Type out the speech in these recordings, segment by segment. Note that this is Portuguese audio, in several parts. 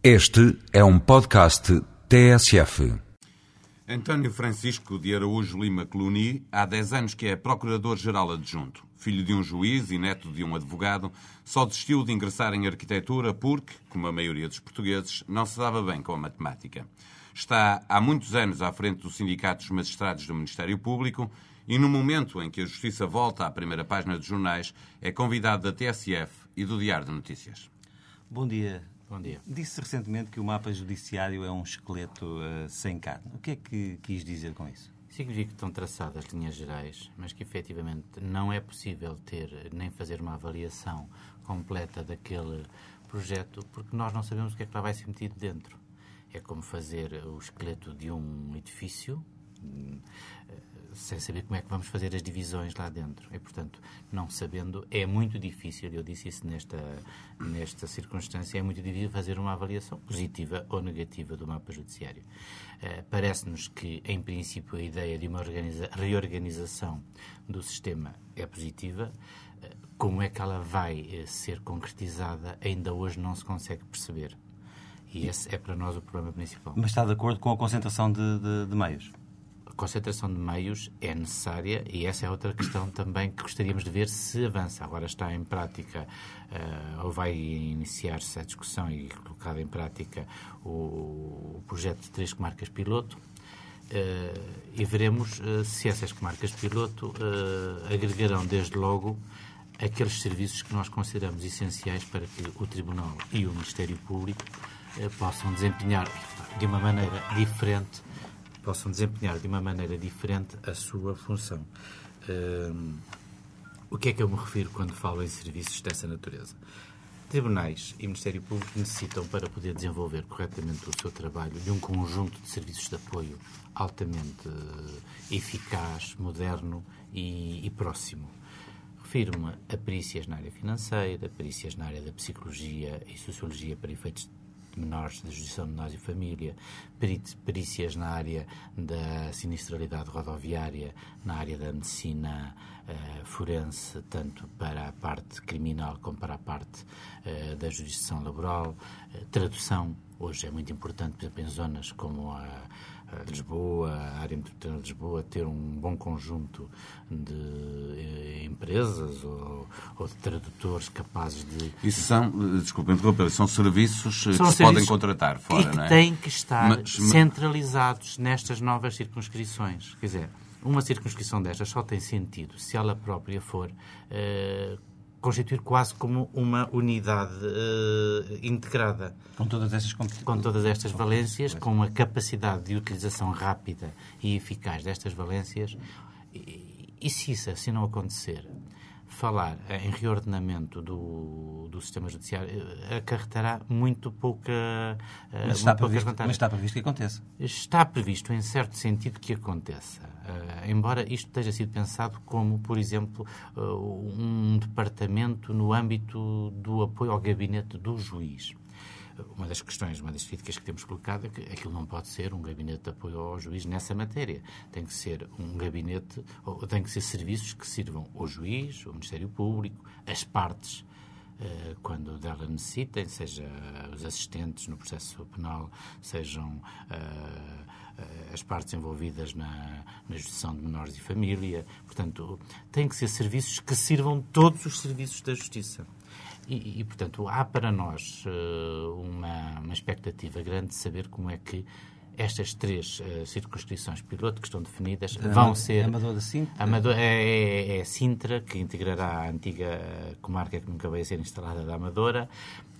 Este é um podcast TSF. António Francisco de Araújo Lima Cluny há 10 anos que é Procurador-Geral Adjunto. Filho de um juiz e neto de um advogado, só desistiu de ingressar em arquitetura porque, como a maioria dos portugueses, não se dava bem com a matemática. Está há muitos anos à frente do Sindicato dos Magistrados do Ministério Público e, no momento em que a Justiça volta à primeira página dos jornais, é convidado da TSF e do Diário de Notícias. Bom dia, Bom dia. Disse recentemente que o mapa judiciário é um esqueleto uh, sem carne. O que é que quis dizer com isso? Significa que estão traçadas linhas gerais, mas que efetivamente não é possível ter nem fazer uma avaliação completa daquele projeto, porque nós não sabemos o que é que lá vai ser metido dentro. É como fazer o esqueleto de um edifício sem saber como é que vamos fazer as divisões lá dentro. E, portanto, não sabendo, é muito difícil, eu disse isso nesta, nesta circunstância, é muito difícil fazer uma avaliação positiva ou negativa do mapa judiciário. Uh, Parece-nos que, em princípio, a ideia de uma reorganização do sistema é positiva. Uh, como é que ela vai uh, ser concretizada, ainda hoje não se consegue perceber. E esse é para nós o problema principal. Mas está de acordo com a concentração de, de, de meios? Concentração de meios é necessária e essa é outra questão também que gostaríamos de ver se avança. Agora está em prática, uh, ou vai iniciar-se a discussão e colocada em prática o, o projeto de três comarcas piloto. Uh, e veremos uh, se essas comarcas piloto agregarão desde logo aqueles serviços que nós consideramos essenciais para que o Tribunal e o Ministério Público possam desempenhar de uma maneira diferente possam desempenhar de uma maneira diferente a sua função. Um, o que é que eu me refiro quando falo em serviços dessa natureza? Tribunais e Ministério Público necessitam, para poder desenvolver corretamente o seu trabalho, de um conjunto de serviços de apoio altamente uh, eficaz, moderno e, e próximo. Refiro-me a perícias na área financeira, perícias na área da psicologia e sociologia para efeitos menores, da Justiça de Menores e Família, perícias na área da sinistralidade rodoviária, na área da medicina uh, forense, tanto para a parte criminal como para a parte uh, da jurisdição laboral, uh, tradução, hoje é muito importante, por exemplo, em zonas como a Lisboa, a área metropolitana de Lisboa, ter um bom conjunto de eh, empresas ou, ou, de tradutores capazes de. Isso são, eh, desculpe interromper, são serviços eh, são que se podem contratar fora, e que não é? têm que estar mas, centralizados nestas novas circunscrições. Quer dizer, uma circunscrição destas só tem sentido se ela própria for constituir quase como uma unidade uh, integrada. Com todas estas. Com todas estas valências, com a capacidade de utilização rápida e eficaz destas valências. E, e se isso assim não acontecer, falar em reordenamento do, do sistema judiciário eh, acarretará muito pouca mas está, muito previsto, mas está previsto que aconteça. Está previsto, em certo sentido, que aconteça. Uh, embora isto tenha sido pensado como, por exemplo, uh, um departamento no âmbito do apoio ao gabinete do juiz uma das questões, uma das críticas que temos colocado é que aquilo não pode ser um gabinete de apoio ao juiz nessa matéria. Tem que ser um gabinete, ou tem que ser serviços que sirvam ao juiz, ao Ministério Público, as partes, eh, quando dela necessitem, seja os assistentes no processo penal, sejam uh, as partes envolvidas na, na justiça de menores e família. Portanto, têm que ser serviços que sirvam todos os serviços da justiça. E, e, portanto, há para nós uh, uma, uma expectativa grande de saber como é que estas três uh, circunscrições piloto que estão definidas vão ser. Amador da Sintra? Amador, é, é, é, Sintra, que integrará a antiga comarca que nunca veio a ser instalada da Amadora.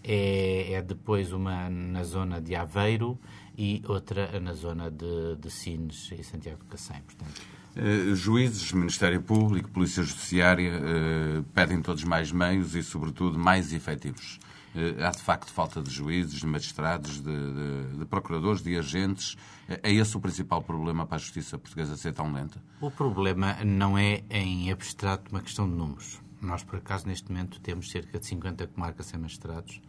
É, é, depois uma na zona de Aveiro e outra na zona de, de Sines e Santiago de Cacém. Portanto, Uh, juízes, Ministério Público, Polícia Judiciária uh, pedem todos mais meios e, sobretudo, mais efetivos. Uh, há, de facto, falta de juízes, de magistrados, de, de, de, procuradores, de agentes. É esse o principal problema para a justiça portuguesa ser tão lenta? O problema não é, em abstrato, uma questão de números. Nós, por acaso, neste momento, temos cerca de 50 comarcas sem magistrados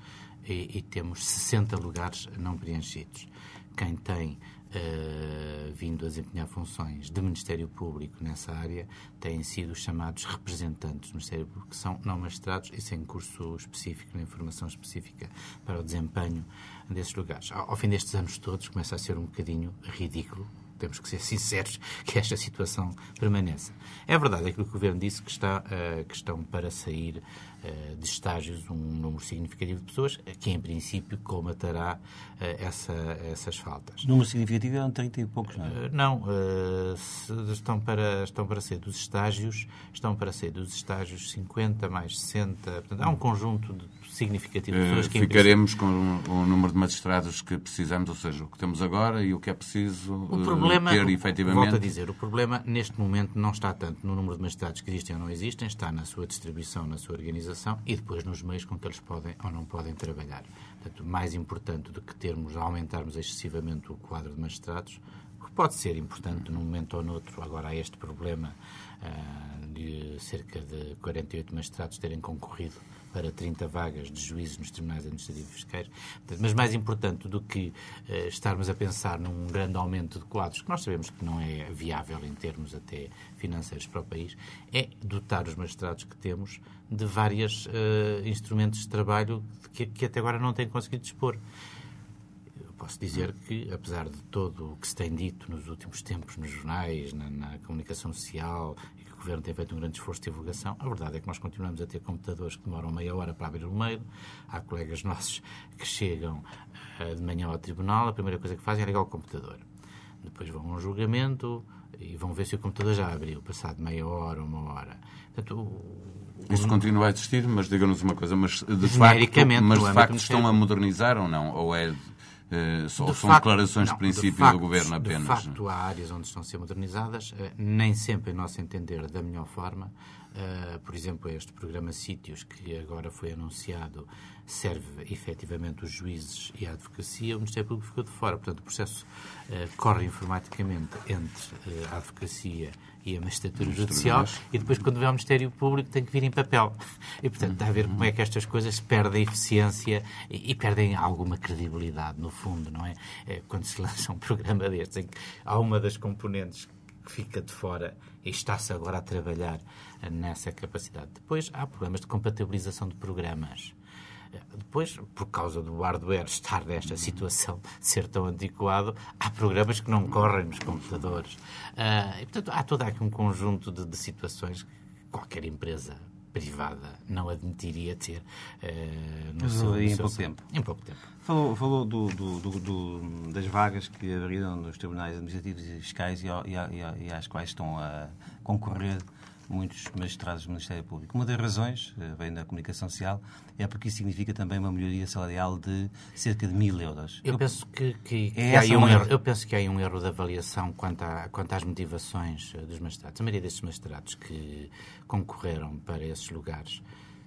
e, e temos 60 lugares não preenchidos. Quem tem uh, vindo a desempenhar funções de Ministério Público nessa área têm sido chamados representantes do Ministério Público, que são não magistrados e sem curso específico, nem formação específica para o desempenho desses lugares. Ao, ao fim destes anos todos, começa a ser um bocadinho ridículo temos que ser sinceros que esta situação permaneça. É verdade aquilo que o Governo disse, que, está, uh, que estão para sair uh, de estágios um número significativo de pessoas, que em princípio colmatará uh, essa, essas faltas. Número significativo eram 30 e poucos, não é? não, estão, para, estão para sair dos estágios, estão para sair dos estágios 50 mais 60, portanto, há um conjunto de significativo de pessoas que Ficaremos com o, o número de magistrados que precisamos, ou seja, o que temos agora e o que é preciso o problema, ter efetivamente. Volto a dizer, o problema neste momento não está tanto no número de magistrados que existem ou não existem, está na sua distribuição, na sua organização e depois nos meios com que eles podem ou não podem trabalhar. Portanto, mais importante do que termos, aumentarmos excessivamente o quadro de magistrados, que pode ser importante num momento ou noutro, agora há este problema uh, de cerca de 48 magistrados terem concorrido para 30 vagas de juízes nos tribunais administrativos fiscais. Mas mais importante do que uh, estarmos a pensar num grande aumento de quadros, que nós sabemos que não é viável em termos até financeiros para o país, é dotar os magistrados que temos de vários uh, instrumentos de trabalho que, que até agora não têm conseguido dispor posso dizer que, apesar de todo o que se tem dito nos últimos tempos nos jornais, na, na comunicação social o Governo tem feito um grande esforço de divulgação. A verdade é que nós continuamos a ter computadores que demoram meia hora para abrir o meio. Há colegas nossos que chegam uh, de manhã ao tribunal, a primeira coisa que fazem é ligar o computador. Depois vão a um julgamento e vão ver se o computador já abriu, passado meia hora, uma hora. Portanto, o, Isso continua a existir, mas diga-nos uma coisa, mas de facto, mas de facto estão a modernizar ou não? Ou é Uh, só, são facto, declarações não, de princípio de facto, do governo apenas. De facto, há áreas onde estão a ser modernizadas, uh, nem sempre, em nosso entender, da melhor forma. Uh, por exemplo, este programa Sítios, que agora foi anunciado, serve efetivamente os juízes e a advocacia. O Ministério Público ficou de fora. Portanto, o processo corre informaticamente entre a advocacia e a magistratura judicial e depois quando vem ao Ministério Público tem que vir em papel. E, portanto, está a ver como é que estas coisas perdem eficiência e, e perdem alguma credibilidade, no fundo, não é? é? Quando se lança um programa destes em que há uma das componentes que fica de fora e está-se agora a trabalhar nessa capacidade. Depois há problemas de compatibilização de programas. Depois, por causa do hardware estar nesta situação ser tão antiquado, há programas que não correm nos computadores. Uh, e, portanto, há todo aqui um conjunto de, de situações que qualquer empresa privada não admitiria ter uh, no seu, em pouco tempo. Em pouco tempo. Falou, falou do, do, do, das vagas que abriram nos tribunais administrativos e fiscais e, e, e às quais estão a concorrer muitos magistrados do Ministério Público. Uma das razões, eh, vem da comunicação social, é porque isso significa também uma melhoria salarial de cerca de mil euros. Eu, eu penso que, que, que é há um erro, eu penso que há um erro de avaliação quanto, a, quanto às motivações eh, dos magistrados. A maioria destes magistrados que concorreram para esses lugares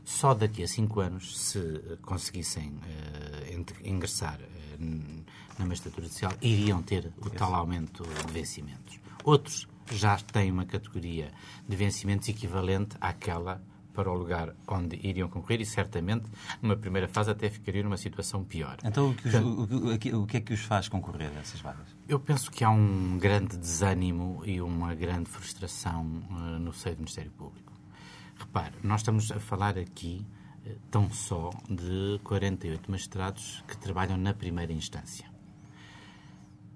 só daqui a cinco anos, se conseguissem uh, ingressar uh, na magistratura judicial, iriam ter o tal aumento de vencimentos. Outros já têm uma categoria de vencimentos equivalente àquela para o lugar onde iriam concorrer e certamente numa primeira fase até ficariam numa situação pior. Então o que, os, o, o que, é que os faz concorrer a essas vagas? Eu penso que há um grande desânimo e uma grande frustração uh, no seio do Ministério Público. Repare, nós estamos a falar aqui uh, tão só de 48 magistrados que trabalham na primeira instância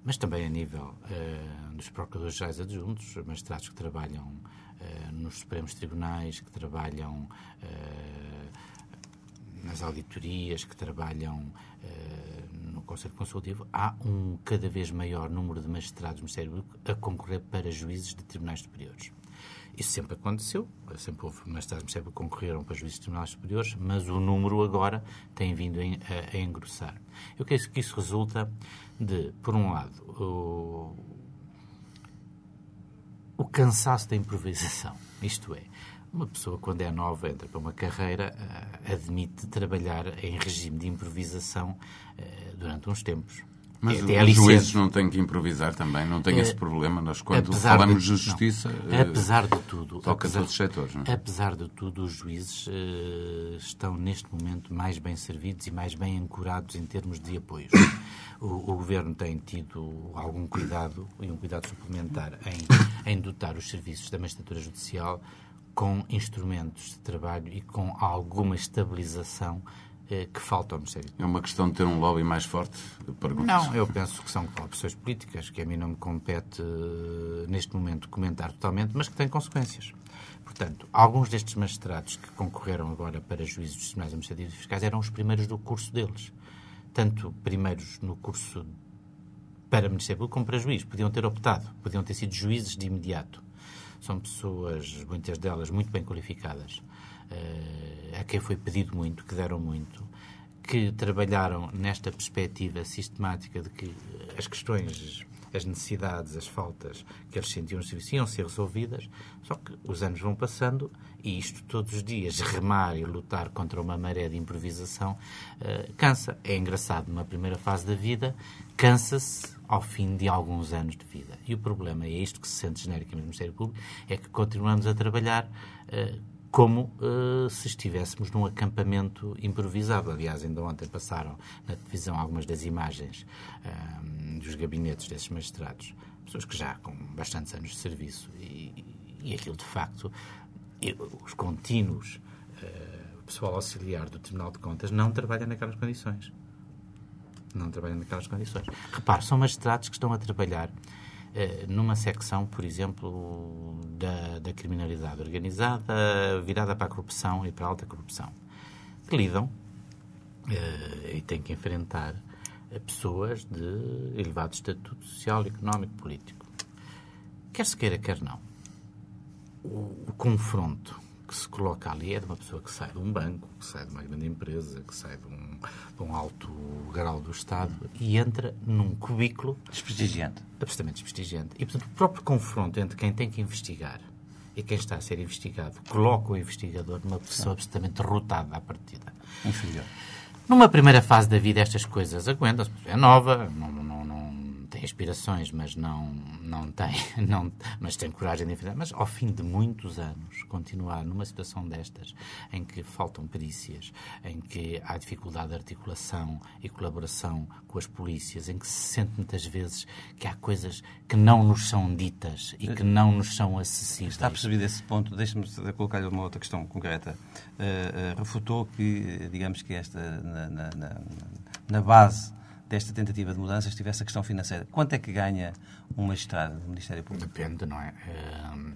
mas também a nível uh, dos procuradores-gerais adjuntos, magistrados que trabalham uh, nos Supremos Tribunais, que trabalham uh, nas auditorias, que trabalham no Conselho Consultivo, há um cada vez maior número de magistrados do Ministério Público a concorrer para juízes de tribunais superiores. Isso sempre aconteceu, sempre houve magistrados que concorreram para juízes de tribunais superiores, mas o número agora tem vindo a, a engrossar. Eu creio que isso resulta de, por um lado, o, o cansaço da improvisação. Isto é, uma pessoa, quando é nova, entra para uma carreira, uh, admite trabalhar em regime de improvisação uh, durante uns tempos. Mas é, os juízes não têm que improvisar também, não têm é, esse problema. Nós, quando falamos de, de justiça. Não, apesar de tudo. Toca apesar, todos os setores, não é? Apesar de tudo, os juízes uh, estão, neste momento, mais bem servidos e mais bem ancorados em termos de apoio. O, o, Governo tem tido algum cuidado e um cuidado suplementar em, em dotar os serviços da magistratura judicial com instrumentos de trabalho e com alguma estabilização eh, que falta ao Ministério. É uma questão de ter um lobby mais forte? Pergunto. Não, eu penso que são opções políticas, que a mim não me compete eh, neste momento comentar totalmente, mas que têm consequências. Portanto, alguns destes magistrados que concorreram agora para juízes dos tribunais administrativos e fiscais eram os primeiros do curso deles. Tanto primeiros no curso para Ministério Público como para juiz. Podiam ter optado, podiam ter sido juízes de imediato. São pessoas, muitas delas, muito bem qualificadas, uh, a quem foi pedido muito, que deram muito, que trabalharam nesta perspectiva sistemática de que as questões as necessidades, as faltas que eles sentiam iam ser resolvidas, só que os anos vão passando e isto todos os dias, remar e lutar contra uma maré de improvisação, uh, cansa. É engraçado, numa primeira fase da vida, cansa-se ao fim de alguns anos de vida. E o problema, é isto que se sente genericamente no Ministério Público, é que continuamos a trabalhar uh, como uh, se estivéssemos num acampamento improvisado. Aliás, ainda ontem passaram na televisão algumas das imagens uh, dos gabinetes desses magistrados, pessoas que já com bastantes anos de serviço, e, e aquilo de facto, os contínuos, uh, o pessoal auxiliar do Tribunal de Contas não trabalha naquelas condições. Não trabalha naquelas condições. Repare, são magistrados que estão a trabalhar numa secção, por exemplo, da, da, criminalidade organizada virada para a corrupção e para a alta corrupção, que lidam eh, e têm que enfrentar pessoas de elevado estatuto social, económico, político. Quer se queira, quer não. O, o confronto que se coloca ali é de uma pessoa que sai de um banco, que sai de uma grande empresa, que sai de um, de um alto grau do Estado e entra num cubículo... Desprestigiante. Absolutamente desprestigiante. E, portanto, o próprio confronto entre quem tem que investigar e quem está a ser investigado coloca o investigador numa pessoa absolutamente derrotada à partida. Inferior. Numa primeira fase da vida, estas coisas aguentam-se. É nova, não, não, não tem aspirações, mas não, não tem, não, mas tem coragem de enfrentar. Mas ao fim de muitos anos, continuar numa situação destas, em que faltam perícias, em que há dificuldade de articulação e colaboração com as polícias, em que se sente muitas vezes que há coisas que não nos são ditas e que não nos são acessíveis. Está percebido esse ponto? Deixe-me colocar-lhe uma outra questão concreta. Uh, uh, refutou que, digamos que esta, na, na, na, na base desta tentativa de mudança estivesse a questão financeira. Quanto é que ganha um magistrado do Ministério Público? Depende, não é? Uh,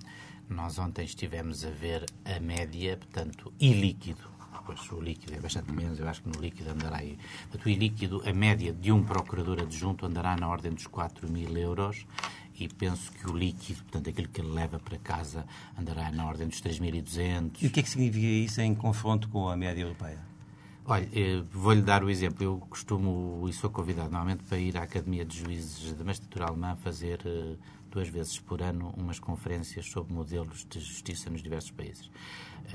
nós ontem estivemos a ver a média, portanto, ilíquido. Pois o líquido é bastante menos, eu acho que no líquido andará aí. Portanto, o ilíquido, a média de um procurador adjunto andará na ordem dos 4 mil euros e penso que o líquido, portanto, aquilo que ele leva para casa, andará na ordem dos 3.200. E o que é que significa isso em confronto com a média europeia? Olha, eh, vou-lhe dar o exemplo. Eu costumo, e sou convidado normalmente para ir à Academia de Juízes da Magistratura Alemã fazer eh, duas vezes por ano umas conferências sobre modelos de justiça nos diversos países.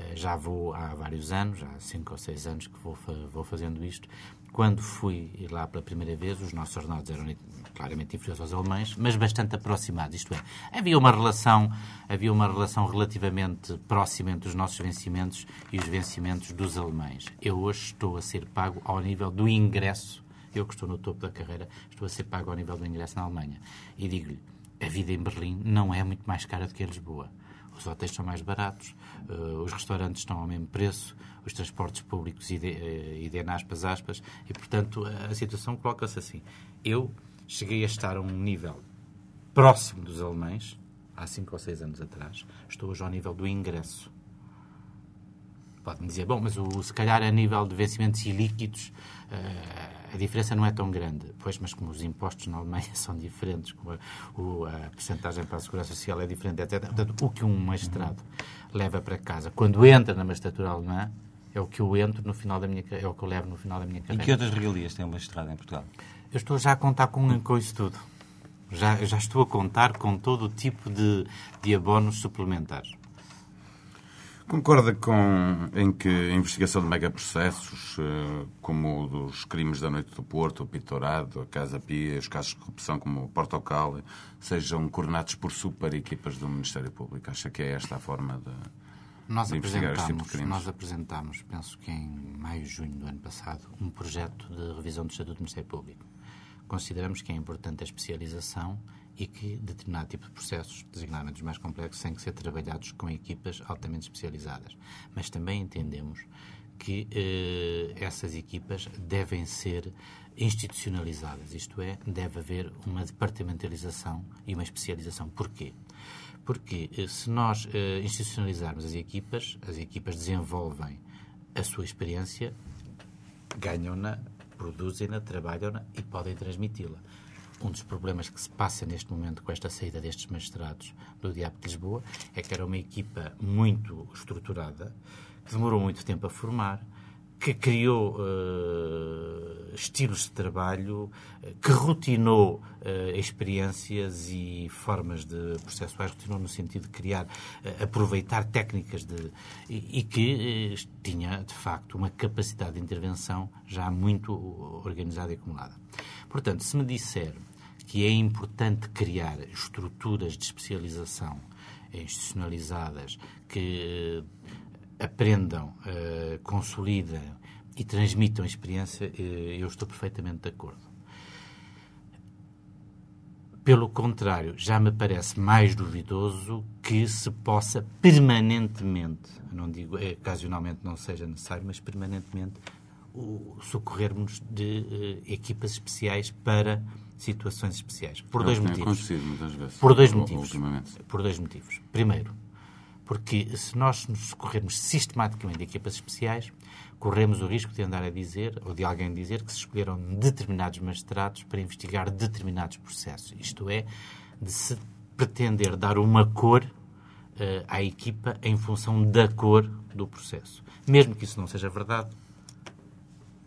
Eh, já vou há vários anos, há cinco ou seis anos que vou, vou fazendo isto. Quando fui lá pela primeira vez, os nossos ordenados eram claramente inferiores aos alemães, mas bastante aproximados. Isto é, havia uma relação, havia uma relação relativamente próxima entre os nossos vencimentos e os vencimentos dos alemães. Eu hoje estou a ser pago ao nível do ingresso. Eu que estou no topo da carreira, estou a ser pago ao nível do ingresso na Alemanha. E digo-lhe, a vida em Berlim não é muito mais cara do que em Lisboa. Os hotéis são mais baratos, uh, os restaurantes estão ao mesmo preço, os transportes públicos idem uh, aspas, aspas, e, portanto, a, a situação coloca-se assim. Eu cheguei a estar a um nível próximo dos alemães, há cinco ou seis anos atrás, estou hoje ao nível do ingresso. Pode-me dizer, bom, mas o, se calhar a nível de vencimentos ilíquidos uh, a diferença não é tão grande. Pois, mas como os impostos na Alemanha são diferentes, como a, o, a percentagem para a segurança social é diferente, etc. Portanto, o que um magistrado leva para casa quando entra na magistratura alemã é o que eu entro no final da minha é o que eu levo no final da minha carreira. E que outras regalias tem um magistrado em Portugal? Eu estou já a contar com, com isso tudo. Já, já estou a contar com todo o tipo de, de abonos suplementares. Concorda com em que a investigação de megaprocessos, eh, como o dos crimes da Noite do Porto, o Pitorado, a Casa Pia, os casos de corrupção como o Portocal, sejam coordenados por super equipas do Ministério Público? Acha que é esta a forma de, nós de investigar este tipo de crimes? Nós apresentámos, penso que em maio, junho do ano passado, um projeto de revisão do Estatuto do Ministério Público. Consideramos que é importante a especialização e que determinado tipo de processos, designadamente os mais complexos, têm que ser trabalhados com equipas altamente especializadas. Mas também entendemos que eh, essas equipas devem ser institucionalizadas, isto é, deve haver uma departamentalização e uma especialização. Porquê? Porque eh, se nós eh, institucionalizarmos as equipas, as equipas desenvolvem a sua experiência, ganham-na, produzem-na, trabalham-na e podem transmiti-la. Um dos problemas que se passa neste momento com esta saída destes magistrados do Diabo de Lisboa é que era uma equipa muito estruturada, que demorou muito tempo a formar, que criou uh, estilos de trabalho, uh, que rotinou uh, experiências e formas de processuais, rotinou no sentido de criar, aproveitar técnicas de, e, e que tinha, de facto, uma capacidade de intervenção já muito organizada e acumulada. Portanto, se me disser que é importante criar estruturas de especialização institucionalizadas que aprendam, uh, consolidem e transmitam experiência, uh, eu estou perfeitamente de acordo. Pelo contrário, já me parece mais duvidoso que se possa permanentemente, não digo ocasionalmente não seja necessário, mas permanentemente, socorrermos de uh, equipas especiais para situações especiais. Por é dois motivos. Por dois motivos. Por dois motivos. Primeiro, porque se nós nos socorrermos sistematicamente de equipas especiais, corremos o risco de andar a dizer, ou de alguém dizer, que se escolheram determinados magistrados para investigar determinados processos. Isto é, de se pretender dar uma cor uh, à equipa em função da cor do processo. Mesmo que isso não seja verdade,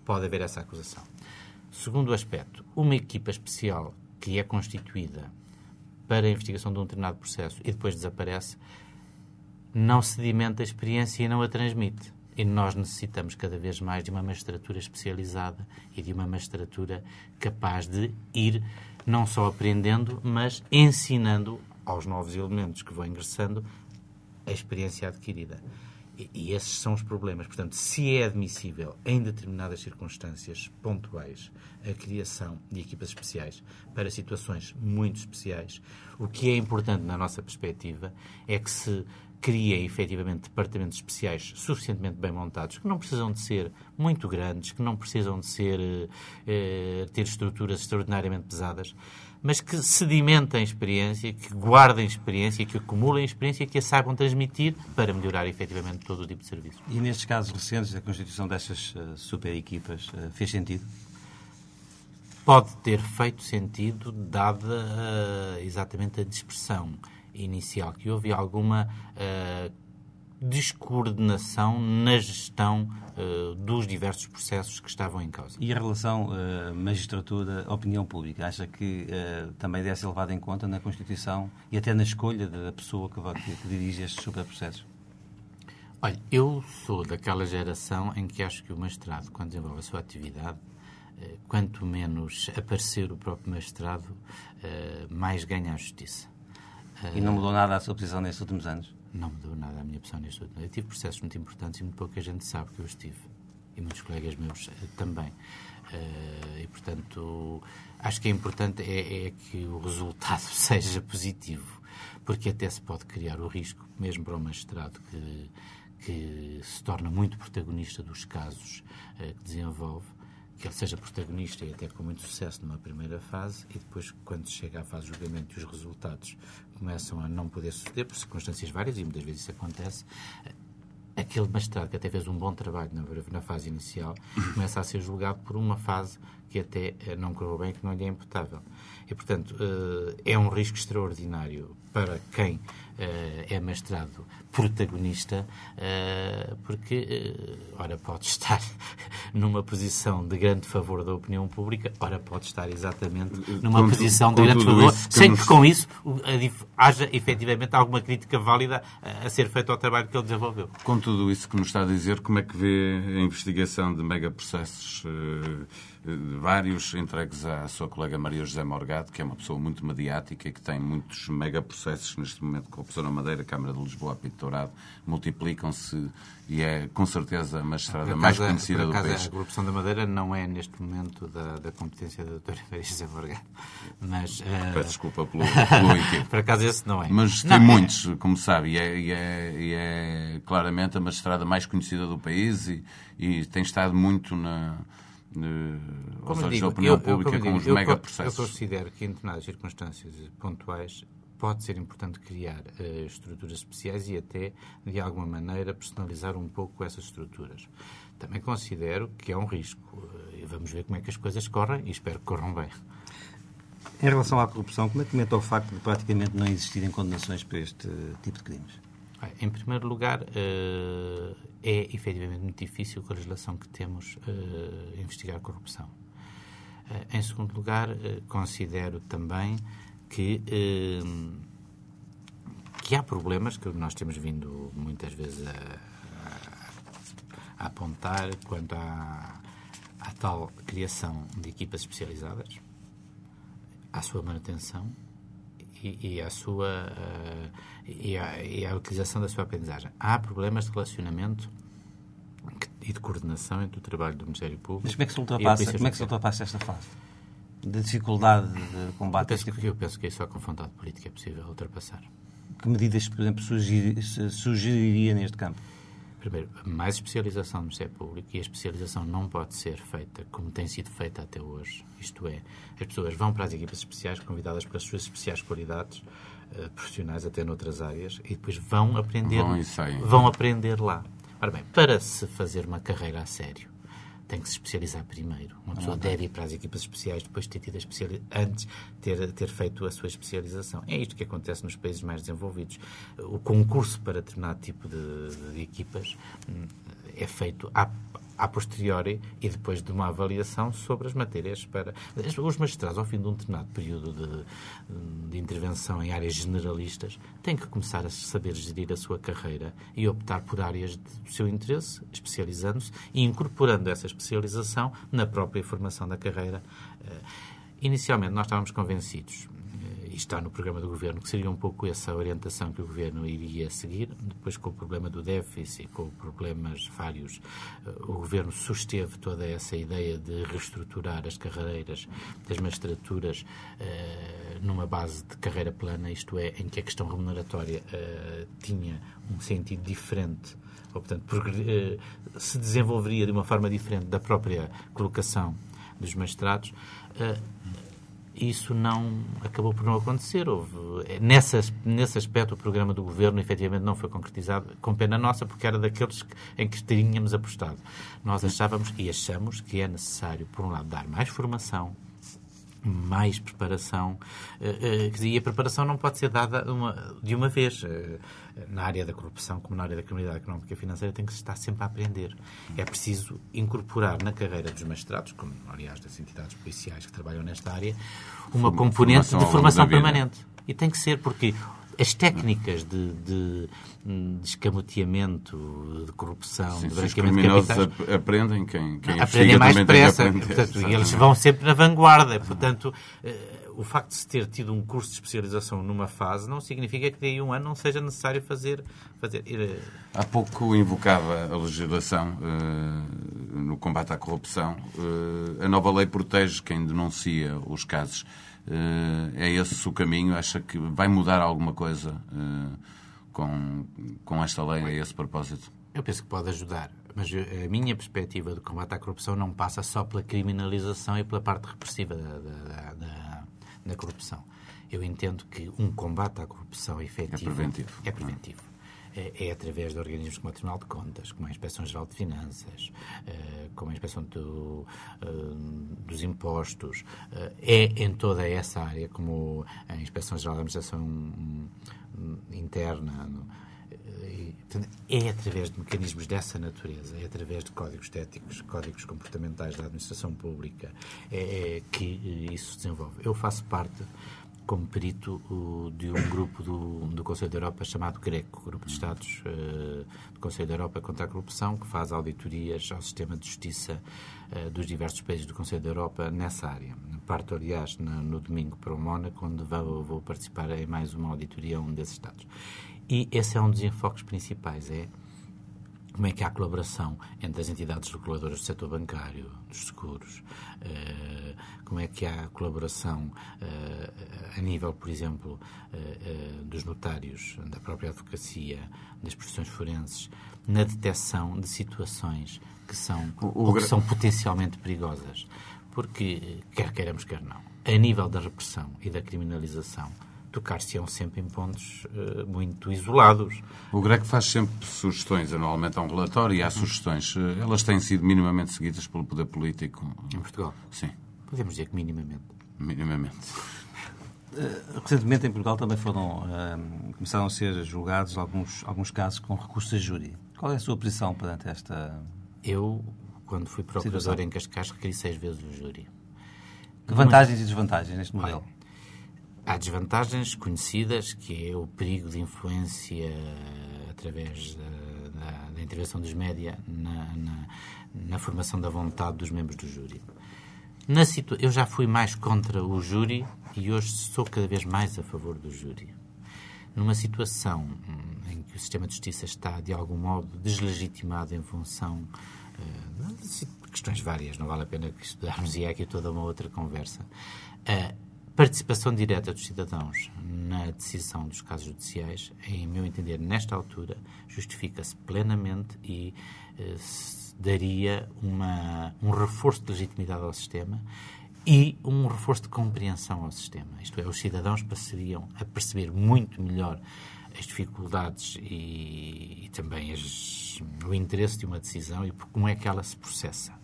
pode haver essa acusação. Segundo aspecto, uma equipa especial que é constituída para a investigação de um determinado processo e depois desaparece, não sedimenta a experiência e não a transmite. E nós necessitamos cada vez mais de uma magistratura especializada e de uma magistratura capaz de ir não só aprendendo, mas ensinando aos novos elementos que vão ingressando a experiência adquirida. E, esses são os problemas. Portanto, se é admissível, em determinadas circunstâncias pontuais, a criação de equipas especiais para situações muito especiais, o que é importante na nossa perspectiva é que se cria efetivamente departamentos especiais suficientemente bem montados, que não precisam de ser muito grandes, que não precisam de ser eh, ter estruturas extraordinariamente pesadas, mas que sedimentem experiência, que guardem experiência, que acumulem experiência, que a saibam transmitir para melhorar efetivamente todo o tipo de serviço. E nestes casos recentes, a constituição destas uh, super equipas uh, fez sentido? Pode ter feito sentido, dada uh, exatamente a dispersão inicial que houve alguma uh, descoordenação na gestão uh, dos diversos processos que estavam em causa. E a relação uh, magistratura-opinião pública? Acha que uh, também deve ser levada em conta na Constituição e até na escolha da pessoa que, que, que dirige estes superprocessos? Olha, eu sou daquela geração em que acho que o magistrado, quando desenvolve a sua atividade, quanto menos aparecer o próprio magistrado, mais ganha a justiça. E não mudou nada a sua posição nestes últimos anos? Não mudou nada a minha posição nestes últimos anos. Eu tive processos muito importantes e muito pouca gente sabe que eu estive. E muitos colegas meus uh, também. Uh, e, portanto, acho que é importante é, é, que o resultado seja positivo. Porque até se pode criar o risco, mesmo para o magistrado que, que se torna muito protagonista dos casos uh, que desenvolve, que ele seja protagonista e até com muito sucesso numa primeira fase e depois, quando chega à fase de julgamento e os resultados começam a não poder suceder por circunstâncias várias, e muitas vezes isso acontece, aquele magistrado que até fez um bom trabalho na, na fase inicial começa a ser julgado por uma fase que até eh, não correu bem, que não lhe é imputável. E, portanto, eh, é um risco extraordinário para quem eh, é mestrado protagonista, eh, porque, eh, ora, pode estar numa posição de grande favor da opinião pública, ora, pode estar exatamente numa com posição de grande favor, sem que com isso haja efetivamente alguma crítica válida a ser feita ao trabalho que ele desenvolveu. Com tudo isso que nos está a dizer, como é que vê a investigação de megaprocessos vários entregues à sua colega Maria José Morgado, que é uma pessoa muito mediática e que tem muitos megaprocessos neste momento com a Corrupção na Madeira, Câmara de Lisboa, Apito Dourado, multiplicam-se e é com certeza a magistrada mais conhecida do país. A corrupção da Madeira não é neste momento da, da competência da doutora Maria José Morgado. Mas, uh... Peço desculpa pelo, pelo equívoco. Por acaso esse não é. Mas tem não, muitos, é... como sabe, e é, e, é, e é, claramente a magistrada mais conhecida do país e, e tem estado muito na como seja, digo, a opinião eu, pública eu, com os megaprocessos. Eu considero que, em determinadas circunstâncias pontuais, pode ser importante criar uh, estruturas especiais e até, de alguma maneira, personalizar um pouco essas estruturas. Também considero que é um risco. Uh, vamos ver como é que as coisas correm e espero que corram bem. Em relação à corrupção, como é que comenta o facto de praticamente não existirem condenações para este tipo de crimes? Em primeiro lugar, uh, é efetivamente muito difícil com a legislação que temos uh, investigar a corrupção. Uh, em segundo lugar, considero também que, que há problemas que nós temos vindo muitas vezes a, a apontar quanto à, à tal criação de equipas especializadas, à sua manutenção e, e à sua uh, e, à, e à utilização da sua aprendizagem. Há problemas de relacionamento e de coordenação entre o trabalho do Ministério Público. Mas como é que se ultrapassa, como é que se ultrapassa esta fase? De dificuldade de combate? Eu penso, que, eu penso que é só com vontade política é possível ultrapassar. Que medidas, por exemplo, sugeriria neste campo? Primeiro, mais especialização no Ministério Público e a especialização não pode ser feita como tem sido feita até hoje. Isto é, as pessoas vão para as equipas especiais convidadas pelas suas especiais qualidades uh, profissionais, até noutras áreas, e depois vão aprender, vão, vão aprender lá. Ora bem, para se fazer uma carreira a sério, tem que se especializar primeiro. Uma pessoa deve ir para as equipas especiais depois de ter tido a especialização, antes ter, ter feito a sua especialização. É isto que acontece nos países mais desenvolvidos. O concurso para determinado tipo de, de equipas hum, é feito à, a posteriori e depois de uma avaliação sobre as matérias para. Os magistrados, ao fim de um determinado período de, de intervenção em áreas generalistas, têm que começar a saber gerir a sua carreira e optar por áreas do seu interesse, especializando-se e incorporando essa especialização na própria formação da carreira. Eh, inicialmente, nós estávamos convencidos está no programa do governo, que seria um pouco essa orientação que o governo iria seguir. Depois, com o problema do déficit, com problemas vários, eh, o governo susteve toda essa ideia de reestruturar as carreiras das magistraturas uh, numa base de carreira plana, isto é, em que a questão remuneratória uh, tinha um sentido diferente ou, portanto, se desenvolveria de uma forma diferente da própria colocação dos magistrados isso não acabou por não acontecer. Houve, nessa, nesse aspecto, o programa do governo efetivamente não foi concretizado, com pena nossa, porque era daqueles que, em que tínhamos apostado. Nós achávamos e achamos que é necessário, por um lado, dar mais formação mais preparação. Eh, eh, e a preparação não pode ser dada uma, de uma vez. Eh, na área da corrupção, como na área da criminalidade económica e financeira, tem que se estar sempre a aprender. É preciso incorporar na carreira dos magistrados, como aliás das entidades policiais que trabalham nesta área, uma componente formação de formação permanente. E tem que ser porque as técnicas de, de, de escamoteamento, de corrupção, Sim, de branqueamento de capitais... aprendem, quem, quem aprendem mais depressa. Portanto, e eles vão sempre na vanguarda. Portanto, uh, o facto de se ter tido um curso de especialização numa fase não significa que daí um ano não seja necessário fazer... fazer ir, uh... Há pouco invocava a legislação uh, no combate à corrupção. a nova lei protege quem denuncia os casos Uh, é esse o caminho? Acha que vai mudar alguma coisa uh, com, com esta lei a esse propósito? Eu penso que pode ajudar, mas a minha perspectiva do combate à corrupção não passa só pela criminalização e pela parte repressiva da, da, da, da corrupção. Eu entendo que um combate à corrupção efetivo é preventivo. É preventivo é, é através de organismos como o Tribunal de Contas, como a Inspeção Geral de Finanças, eh, como a Inspeção do, eh, dos Impostos, eh, é em toda essa área, como a Inspeção Geral da Administração hum, Interna, é através de mecanismos dessa natureza, é através de códigos éticos, códigos comportamentais da administração pública, é, é que isso se desenvolve. Eu faço parte como perito de um grupo do, do Conselho da Europa chamado GRECO, Grupo de Estados uh, do Conselho da Europa contra a Corrupção, que faz auditorias ao sistema de justiça uh, dos diversos países do Conselho da Europa nessa área. Parto, aliás, no, no domingo para o Mónaco, onde vou, vou, participar em mais uma auditoria a um desses Estados. E esse é um dos enfoques principais, é como é que há colaboração entre as entidades reguladoras do setor bancário, dos seguros, uh, como é que há colaboração uh, a nível, por exemplo, uh, dos notários, da própria advocacia, das profissões forenses, na detecção de situações que são, o, ou que são potencialmente perigosas. Porque, quer queiramos, quer não, a nível da repressão e da criminalização, tocar-se-ão sempre em pontos uh, muito isolados. O Greco faz sempre sugestões, anualmente há um relatório e há sugestões. Eh, elas têm sido minimamente seguidas pelo poder político? Em Portugal? Sim. Podemos dizer que minimamente. Minimamente. Uh, recentemente em Portugal também foram, uh, começaram a ser julgados alguns, alguns casos com recursos a júri. Qual é a sua posição perante esta Eu, quando fui procurador situação? em Cascais, requeri seis vezes o júri. Que vantagens e desvantagens neste modelo? Olha, Há desvantagens conhecidas, que é o perigo de influência através da, da, intervenção dos média na, na, na, formação da vontade dos membros do júri. Na. Eu já fui mais contra o júri e hoje sou cada vez mais a favor do júri. Numa situação hum, em que o sistema de justiça está, de algum modo, deslegitimado em função uh, de questões várias, não vale a pena estudarmos e é aqui toda uma outra conversa. Uh, participação direta dos cidadãos na decisão dos casos judiciais, em meu entender, nesta altura, justifica-se plenamente e eh, daria uma, um reforço de legitimidade ao sistema e um reforço de compreensão ao sistema. Isto é, os cidadãos passariam a perceber muito melhor as dificuldades e, e também as, o interesse de uma decisão e como é que ela se processa.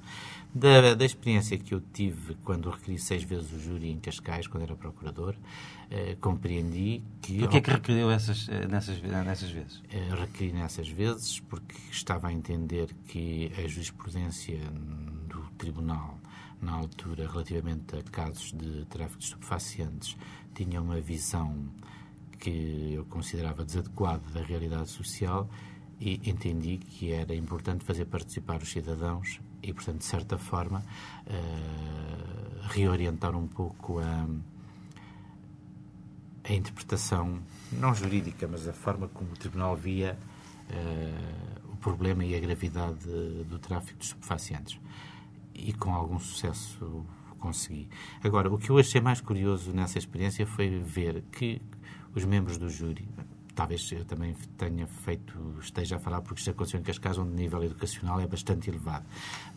Da, da experiência que eu tive quando requeri seis vezes o júri em Cascais, quando era procurador, eh, compreendi que... Por que é que requeriu essas, eh, nessas, nessas vezes? Eh, requeri nessas vezes porque estava a entender que a jurisprudência do Tribunal, na altura, relativamente a casos de tráfico de estupefacientes, tinha uma visão que eu considerava desadequada da realidade social e entendi que era importante fazer participar os cidadãos e, portanto, de certa forma, uh, reorientar um pouco a, a interpretação, não jurídica, mas a forma como o Tribunal via uh, o problema e a gravidade do tráfico de estupefacientes. E com algum sucesso consegui. Agora, o que eu achei mais curioso nessa experiência foi ver que os membros do júri, talvez eu também tenha feito, esteja a falar porque isto aconteceu em Cascais, onde o nível educacional é bastante elevado.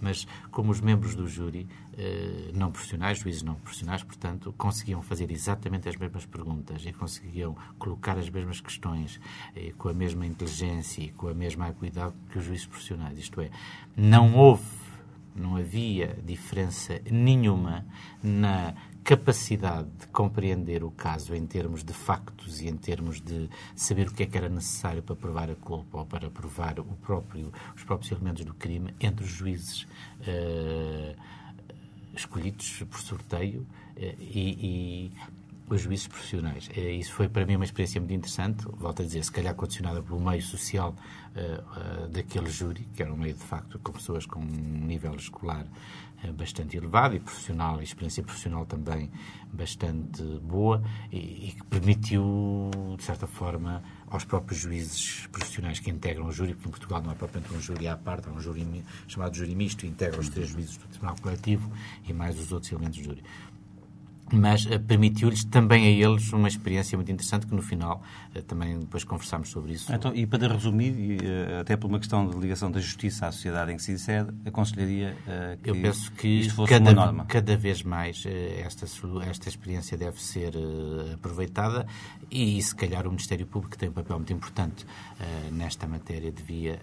Mas como os membros do júri, eh, não profissionais, juízes não profissionais, portanto, conseguiam fazer exatamente as mesmas perguntas e conseguiam colocar as mesmas questões eh, com a mesma inteligência e com a mesma acuidade que os juízes profissionais. Isto é, não houve, não havia diferença nenhuma na capacidade de compreender o caso em termos de factos e em termos de saber o que é que era necessário para provar a culpa ou para provar próprio, os próprios elementos do crime entre os juízes uh, escolhidos por sorteio uh, e, e os juízes profissionais. Eh, isso foi para mim uma experiência muito interessante, volto a dizer, se calhar condicionada pelo meio social uh, uh, daquele júri, que era um meio de facto com pessoas com um nível escolar bastante elevado e profissional, e experiência profissional também bastante boa e, e, que permitiu, de certa forma, aos próprios juízes profissionais que integram o júri, porque em Portugal não é propriamente um júri à parte, é um júri chamado júri misto, integra os três juízes do Tribunal Coletivo e mais os outros elementos do júri mas uh, permitiu-lhes também a eles uma experiência muito interessante que no final uh, também depois conversámos sobre isso. Então, e para resumir, e, uh, até por uma questão de ligação da justiça à sociedade em que se insere, aconselharia que, Eu penso que isto fosse cada, uma norma. cada vez mais esta, esta experiência deve ser aproveitada e se calhar o Ministério Público tem um papel muito importante nesta matéria devia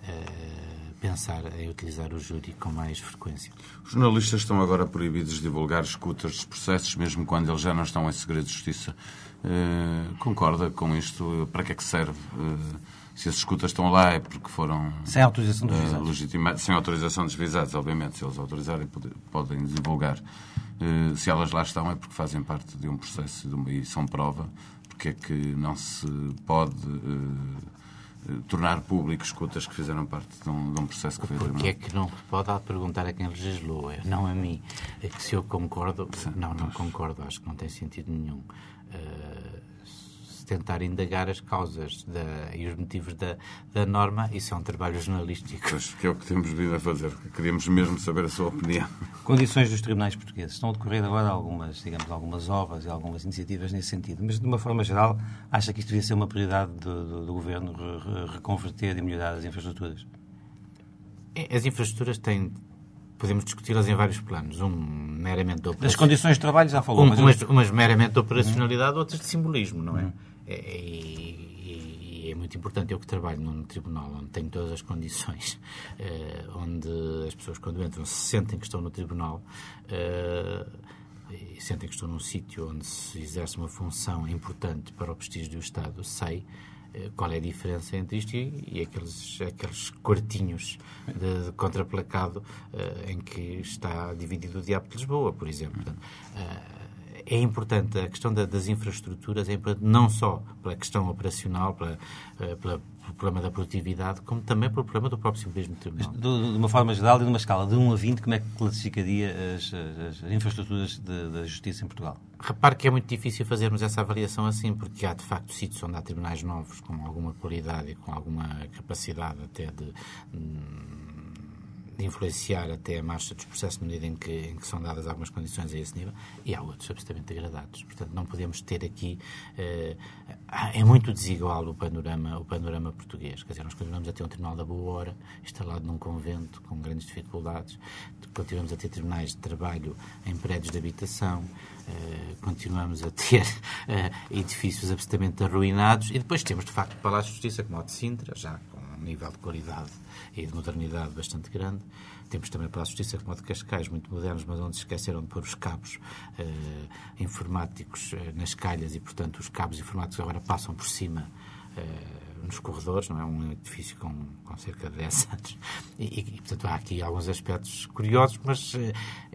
pensar em utilizar o júri com mais frequência. Os jornalistas estão agora proibidos de divulgar escutas dos processos, mesmo quando eles já não estão em segredo de justiça. Uh, concorda com isto? Para que é que serve? Uh, se as escutas estão lá é porque foram... Sem autorização dos visados. Legitima... Sem autorização dos visados, obviamente. Se eles autorizarem, podem divulgar. se elas lá estão é porque fazem parte de um processo e são prova. Porque é que não se pode tornar públicos escutas que fizeram parte de um, de um processo que foi Porque é que não pode perguntar a quem legislou, não a mim. É que se eu concordo, Sim, não, não concordo, acho que não tem sentido nenhum. Uh, tentar indagar as causas da, e os motivos da, da norma, isso é um trabalho jornalístico. Pois, que é o que temos vindo a fazer. Queríamos mesmo saber a sua opinião. Condições dos tribunais portugueses. Estão a decorrer agora algumas, digamos, algumas obras e algumas iniciativas nesse sentido, mas de uma forma geral, acha que isto devia ser uma prioridade do, do, do Governo, re, reconverter e melhorar as infraestruturas? É, as infraestruturas têm podemos discuti-las em vários planos. Um meramente de operacionalidade. Das condições de trabalho já falou. Um, mas umas, umas meramente de operacionalidade, uhum. outras de simbolismo, não é? Uhum. É, e, e, é muito importante. Eu que trabalho num tribunal onde tenho todas as condições, eh, onde as pessoas, quando entram, se sentem que estão no tribunal. Eh, e sentem que estão num sítio onde se exerce uma função importante para o prestígio do Estado, sei eh, qual é a diferença entre isto e, e aqueles, aqueles quartinhos de, de contraplacado uh, em que está dividido o Diabo de Lisboa, por exemplo. Portanto, uh, é importante a questão da, das infraestruturas, é importante não só pela questão operacional, pela, eh, pela, pelo problema da produtividade, como também pelo problema do próprio simbolismo tribunal. de, de, uma forma geral e numa escala de 1 a 20, como é que classificaria as, as, as infraestruturas da justiça em Portugal? Repare que é muito difícil fazermos essa avaliação assim, porque há de facto sítios onde há tribunais novos com alguma qualidade e com alguma capacidade até de. Hum, de influenciar até a marcha dos processos na medida em que, em que são dadas algumas condições a esse nível, e há outros absolutamente degradados. Portanto, não podemos ter aqui. Uh, é muito desigual o panorama, o panorama português. Quer dizer, nós continuamos a ter um tribunal da boa hora, instalado num convento, com grandes dificuldades, continuamos a ter tribunais de trabalho em prédios de habitação, uh, continuamos a ter uh, edifícios absolutamente arruinados, e depois temos, de facto, Palácio de Justiça, como o de Sintra, já nível de qualidade e de modernidade bastante grande. Temos também para a Justiça como de Cascais, muito modernos, mas onde se esqueceram de pôr os cabos eh, informáticos eh, nas calhas e, portanto, os cabos informáticos agora passam por cima eh, nos corredores, não é? Um edifício com, com cerca de 10 anos. E, e, portanto, há aqui alguns aspectos curiosos, mas uh,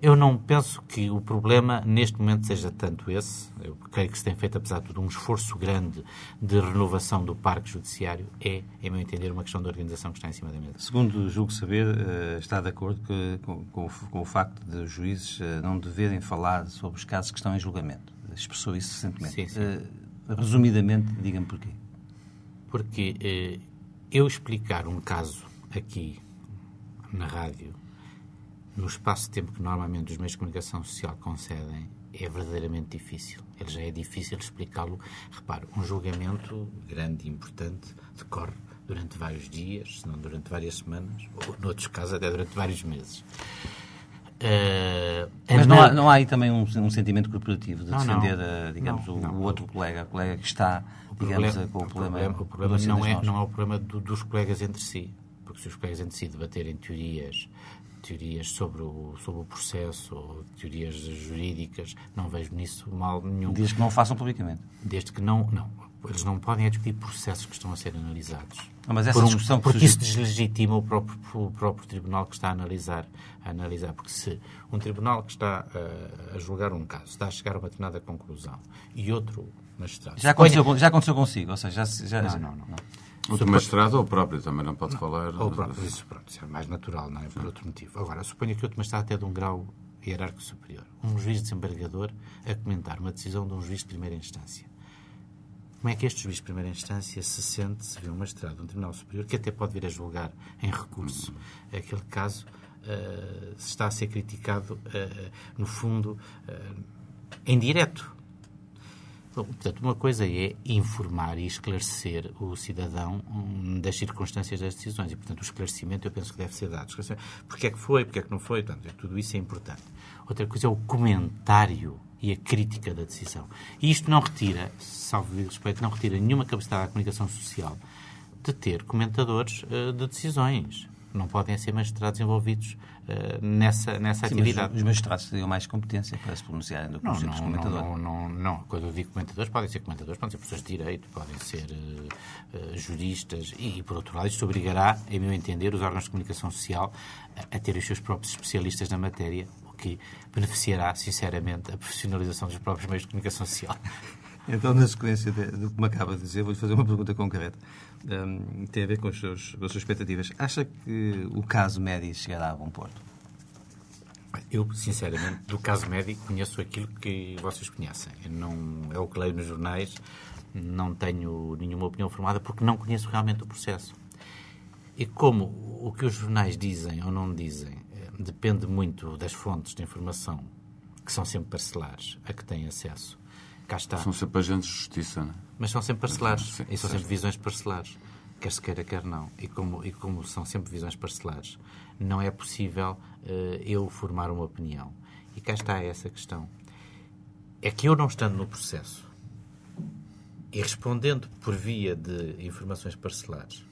eu não penso que o problema neste momento seja tanto esse. Eu creio que se tem feito, apesar de tudo, um esforço grande de renovação do parque judiciário. É, em meu entender, uma questão de organização que está em cima da mesa. Segundo julgo saber, uh, está de acordo que, com, com, com, o facto de os juízes uh, não deverem falar sobre os casos que estão em julgamento. Expressou isso recentemente. Sim, sim. resumidamente, diga-me porquê porque eh, eu explicar um caso aqui na rádio, no espaço de tempo que normalmente os meios de comunicação social concedem, é verdadeiramente difícil. Ele já é difícil explicá-lo. Repare, um julgamento grande e importante decorre durante vários dias, se não durante várias semanas, ou, noutros casos, até durante vários meses. Uh, Mas não há, não há aí também um, um sentimento corporativo de não, defender, não, uh, digamos, não, o, o, outro colega, o colega que está, digamos, problema, com o, o problema. O problema, não, é, não é o problema do, dos colegas entre si, porque se os colegas entre si debaterem teorias, teorias sobre o, sobre o processo ou teorias jurídicas, não vejo nisso mal nenhum. Desde que não o façam publicamente. Desde que não, não. Eles não podem é discutir processos que estão a ser analisados. Não, mas essa por um, discussão porque isso deslegitima o próprio, o próprio tribunal que está a analisar, a analisar. Porque se um tribunal que está a, a julgar um caso está a chegar a uma determinada conclusão e outro Já aconteceu, já aconteceu consigo? Ou seja, já... já não, não, não. não. O magistrado ou o próprio também não pode não, falar... Ou o próprio, isso, pronto, isso é mais natural, não é? Por outro motivo. Agora, suponha que outro magistrado até de um grau hierárquico superior. Um juiz desembargador a comentar uma decisão de um juiz de primeira instância como é que este juiz de primeira instância se sente se vê um magistrado de um Tribunal Superior que até pode vir a julgar em recurso aquele caso uh, se está a ser criticado, uh, no fundo, uh, em direto. Portanto, uma coisa é informar e esclarecer o cidadão hum, das circunstâncias das decisões. E, portanto, o esclarecimento eu penso que deve ser dado. Porquê é que foi, porquê é que não foi, portanto, tudo isso é importante. Outra coisa é o comentário e a crítica da decisão. E isto não retira, salvo respeito, não retira nenhuma capacidade da comunicação social de ter comentadores uh, de decisões. Não podem ser magistrados envolvidos nessa, nessa Sim, atividade. os magistrados teriam mais competência para se pronunciarem do que os não, simples não, comentadores. não, não, não. Quando eu digo comentadores, podem ser comentadores, podem ser professores de direito, podem ser uh, juristas e, por outro lado, isto obrigará, em meu entender, os órgãos de comunicação social a, a ter os seus próprios especialistas na matéria, o que beneficiará, sinceramente, a profissionalização dos próprios meios de comunicação social. Então, na sequência de, do que me acaba de dizer, vou-lhe fazer uma pergunta concreta. Um, tem a ver com, os seus, com as suas expectativas. Acha que o caso Médici chegará a bom porto? Eu, sinceramente, do caso médico, conheço aquilo que vocês conhecem. Eu não, é o que leio nos jornais, não tenho nenhuma opinião formada porque não conheço realmente o processo. E como o que os jornais dizem ou não dizem eh, depende muito das fontes de informação, que são sempre parcelares, a que têm acesso, cá está. São sempre agentes de justiça, não é? Mas são sempre parcelares. Sim, e são sempre visões parcelares. Quer se queira, quer não. E como, e como são sempre visões parcelares, não é possível eh, eu formar uma opinião. E cá está essa questão. É que eu não estando no processo e respondendo por via de informações parcelares,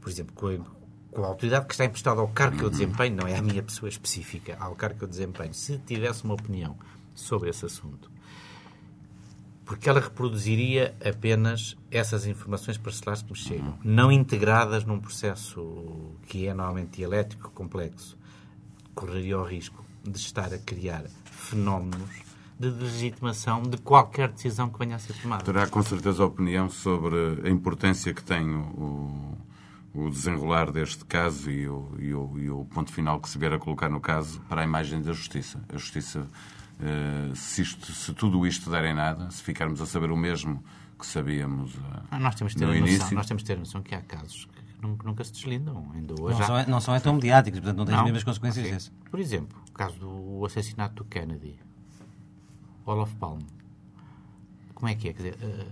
por exemplo, com a, com a autoridade que está emprestada ao cargo que eu desempenho, não é a minha pessoa específica, ao cargo que eu desempenho, se tivesse uma opinião sobre esse assunto, porque ela reproduziria apenas essas informações parcelares que me chegam, não integradas num processo que é normalmente dialético, complexo. Correria o risco de estar a criar fenómenos de legitimação de qualquer decisão que venha a ser tomada. Terá com certeza opinião sobre a importância que tem o, o desenrolar deste caso e o, e, o, e o ponto final que se vier a colocar no caso para a imagem da Justiça. A Justiça, se, isto- se tudo isto der em nada, se ficarmos a saber o mesmo que sabíamos eh, Ah, nós, temos no a noção, início, nós temos de ter a noção que há casos que nunca, nunca se deslindam. Ainda Não hoje há- são, é- não são é tão mediáticos, portanto não têm as Não? mesmas consequências Ok. desse. Por exemplo, o caso do assassinato do Kennedy. Olaf Palme. Como é que é? Quer dizer, eh,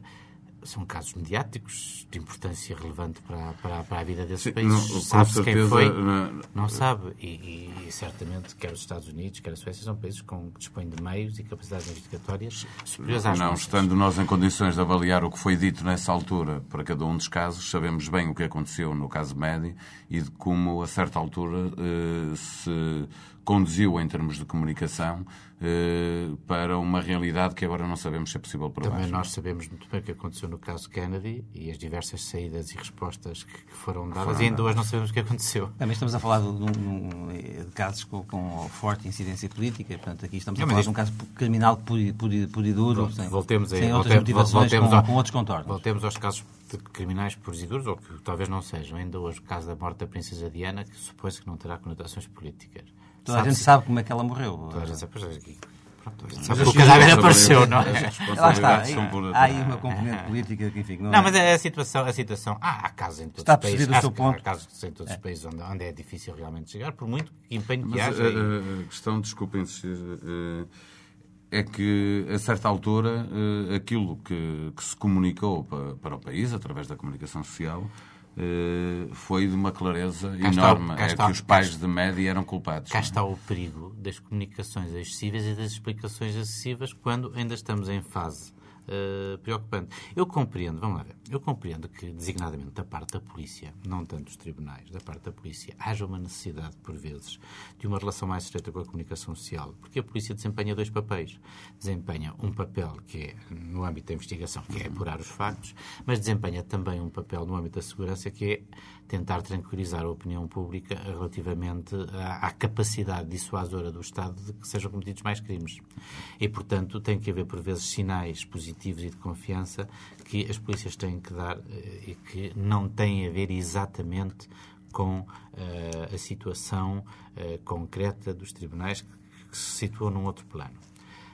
são casos mediáticos de importância relevante para, para, para a vida desses Sim, países. Sabe-se quem foi? não- Não sabe. E, e- e certamente, quer os Estados Unidos, quer a Suécia, são países com, que dispõem de meios e capacidades investigatórias superiores às Não, nossas. estando nós em condições de avaliar o que foi dito nessa altura para cada um dos casos, sabemos bem o que aconteceu no caso Médio e de como, a certa altura, eh, se conduziu em termos de comunicação eh, para uma realidade que agora não sabemos se é possível provar. Também nós sabemos muito bem o que aconteceu no caso Kennedy e as diversas saídas e respostas que, que foram dadas Foram e ainda hoje não sabemos o que aconteceu. Também estamos a falar de, de de casos com, com forte incidência política, portanto aqui estamos a falar de um caso criminal puro, puro, puro duro, Pronto, sem, voltemos aí, sem outras voltemos- motivações, voltemos com, ao- com outros contornos. Voltemos aos casos de criminais puros e duros, ou que talvez não sejam. Ainda hoje, o caso da morte da Princesa Diana, que supõe-se que não terá conotações políticas. Toda a gente sabe como é que ela morreu. Toda a gente sabe, pois, Mas que o cadáver apareceu, não é? Lá está, há aí uma componente política que, enfim, não, Não, é- mas é a situação, a situação há, há casos em todos Está os países, percebido o há, seu ponto. há casos em todos os países onde, onde é difícil realmente chegar, por muito empenho que Mas haja. a, e- a- a questão, desculpa insistir, eh, é que, a certa altura, eh, aquilo que, que se comunicou pa- para, o país, através da comunicação social, eh, foi de uma clareza Cá enorme. é está- que os pais de média eram culpados. Cá está o perigo das comunicações excessivas e das explicações excessivas quando ainda estamos em fase eh, preocupante. Eu compreendo, vamos lá ver, eu compreendo que, designadamente da parte da polícia, não tanto dos tribunais, da parte da polícia, haja uma necessidade, por vezes, de uma relação mais estreita com a comunicação social, porque a polícia desempenha dois papéis. Desempenha um papel que é no âmbito da investigação, que é apurar os factos, mas desempenha também um papel no âmbito da segurança, que é tentar tranquilizar a opinião pública relativamente à, à capacidade dissuasora do Estado de que sejam cometidos mais crimes. E, portanto, tem que haver, por vezes, sinais positivos e de confiança que as polícias têm que dar eh, e que não têm a ver exatamente com eh, a situação eh, concreta dos tribunais que, que se situam num outro plano.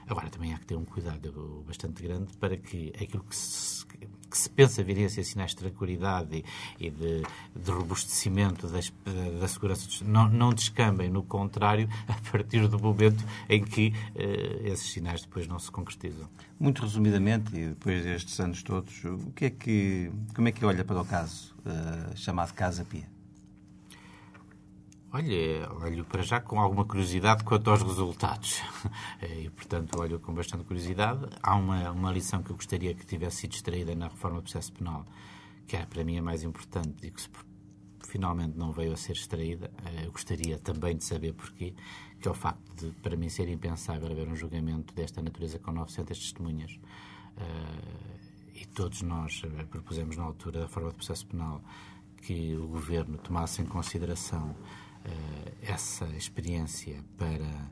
Agora, também há que ter um cuidado bastante grande para que aquilo que se, que se pensa virem a ser sinais de tranquilidade e, e de, de robustecimento das, da segurança não, não descambem, no contrário, a partir do momento em que eh, esses sinais depois não se concretizam. Muito resumidamente, e depois destes anos todos, o que é que, como é que olha para o caso eh, chamado Casa Pia? Olha, olho para já com alguma curiosidade quanto aos resultados. E, portanto, olho com bastante curiosidade. Há uma, uma lição que eu gostaria que tivesse sido extraída na reforma do processo penal, que era para mim a mais importante e que se finalmente não veio a ser extraída. Eu gostaria também de saber porquê, que é o facto de, para mim, ser impensável haver um julgamento desta natureza com 900 testemunhas. E todos nós propusemos na altura da forma de processo penal que o Governo tomasse em consideração essa experiência para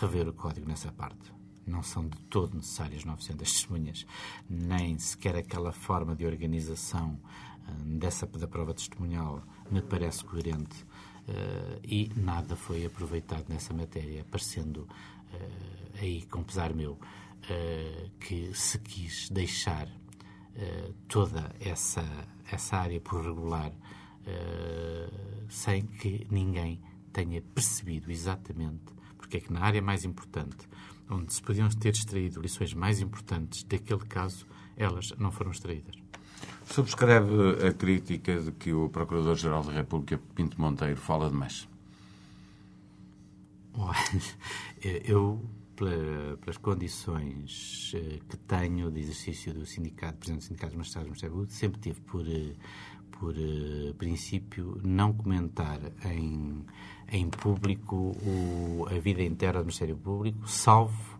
rever o código nessa parte. Não são de todo necessárias 900 testemunhas, nem sequer aquela forma de organização uh, dessa da prova testemunhal me parece coerente uh, e nada foi aproveitado nessa matéria, parecendo aí, com pesar meu, que se quis deixar toda essa, essa área por regular sem que ninguém tenha percebido exatamente porque é que na área mais importante onde se podiam ter extraído lições mais importantes daquele caso, elas não foram extraídas. Subscreve a crítica de que o Procurador-Geral da República, Pinto Monteiro, fala demais? Eu, pelas condições eh, que tenho de exercício do sindicato, presidente do Sindicato dos Magistrados do Ministério Público, sempre tive por, eh, por eh, princípio não comentar em em público o, a vida interna do Ministério Público, salvo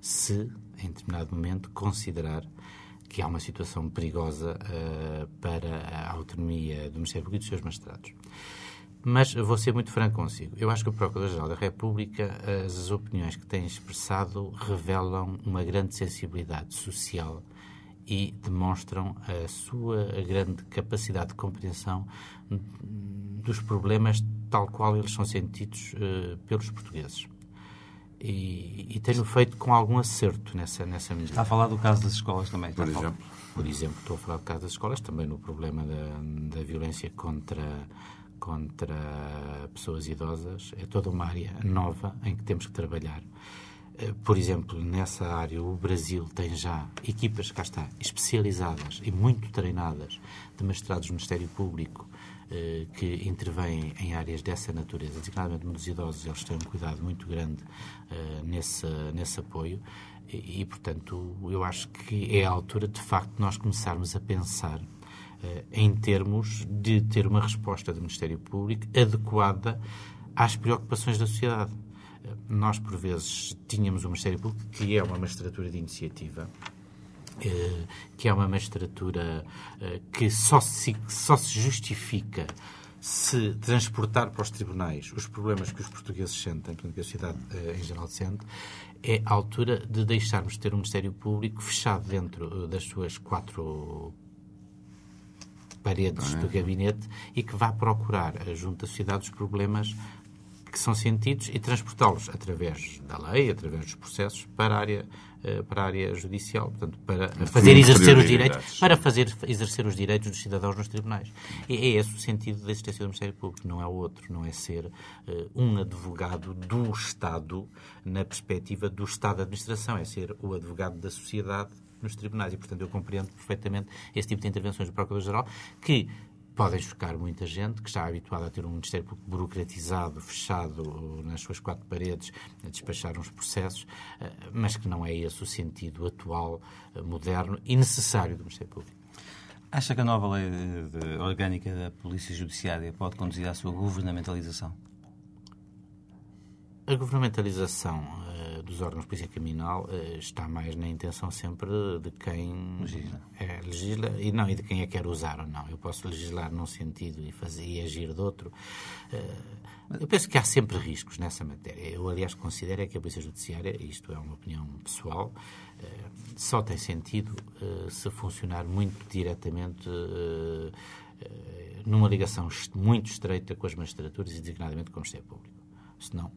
se, em determinado momento, considerar que há uma situação perigosa uh, para a autonomia do Ministério Público e dos seus magistrados. Mas vou ser muito franco consigo. Eu acho que o Procurador-Geral da República, as opiniões que tem expressado, revelam uma grande sensibilidade social e demonstram a sua grande capacidade de compreensão dos problemas tal qual eles são sentidos uh, pelos portugueses. E, e tenho feito com algum acerto nessa, nessa medida. Está a falar do caso das escolas também, por exemplo? Por exemplo, estou a falar do caso das escolas, também no problema da, da violência contra, contra pessoas idosas. É toda uma área nova em que temos que trabalhar. Eh, por exemplo, nessa área, o Brasil tem já equipas, cá está, especializadas e muito treinadas de magistrados do Ministério Público eh, que intervêm em áreas dessa natureza, designadamente nos idosos, eles têm um cuidado muito grande uh, nesse, nesse apoio e, e, portanto, eu acho que é a altura, de facto, nós começarmos a pensar em termos de ter uma resposta do Ministério Público adequada às preocupações da sociedade. Nós, por vezes, tínhamos o Ministério Público, que é uma magistratura de iniciativa, eh, que é uma magistratura eh, que só se, só se justifica se transportar para os tribunais os problemas que os portugueses sentem, que a sociedade eh, em geral sente, é a altura de deixarmos de ter um Ministério Público fechado dentro das suas quatro paredes do gabinete e que vá procurar, junto à sociedade, os problemas que são sentidos e transportá-los através da lei, através dos processos, para a área eh, para a área judicial, portanto, para fazer exercer os direitos, para fazer exercer os direitos dos cidadãos nos tribunais. E é esse o sentido da existência do Ministério Público, não é outro, não é ser uh, um advogado do Estado na perspectiva do Estado de administração, é ser o advogado da sociedade nos tribunais. E, portanto, eu compreendo perfeitamente esse tipo de intervenções do Procurador-Geral, que podem chocar muita gente que está habituada a ter um Ministério Público burocratizado, fechado nas suas quatro paredes, a despachar uns processos, eh, mas que não é esse o sentido atual, eh, moderno e necessário do Ministério Público. Acha que a nova lei de, de, orgânica da Polícia Judiciária pode conduzir à sua governamentalização? A governamentalização uh, dos órgãos de polícia criminal uh, está mais na intenção sempre de quem legisla. É, legisla e não e de quem a quer usar ou não. Eu posso legislar num sentido e fazer e agir de outro. Uh, eu penso que há sempre riscos nessa matéria. Eu, aliás, considero é que a polícia judiciária, isto é uma opinião pessoal, só tem sentido se funcionar muito diretamente numa ligação muito estreita com as magistraturas e designadamente com o Ministério Público. Senão,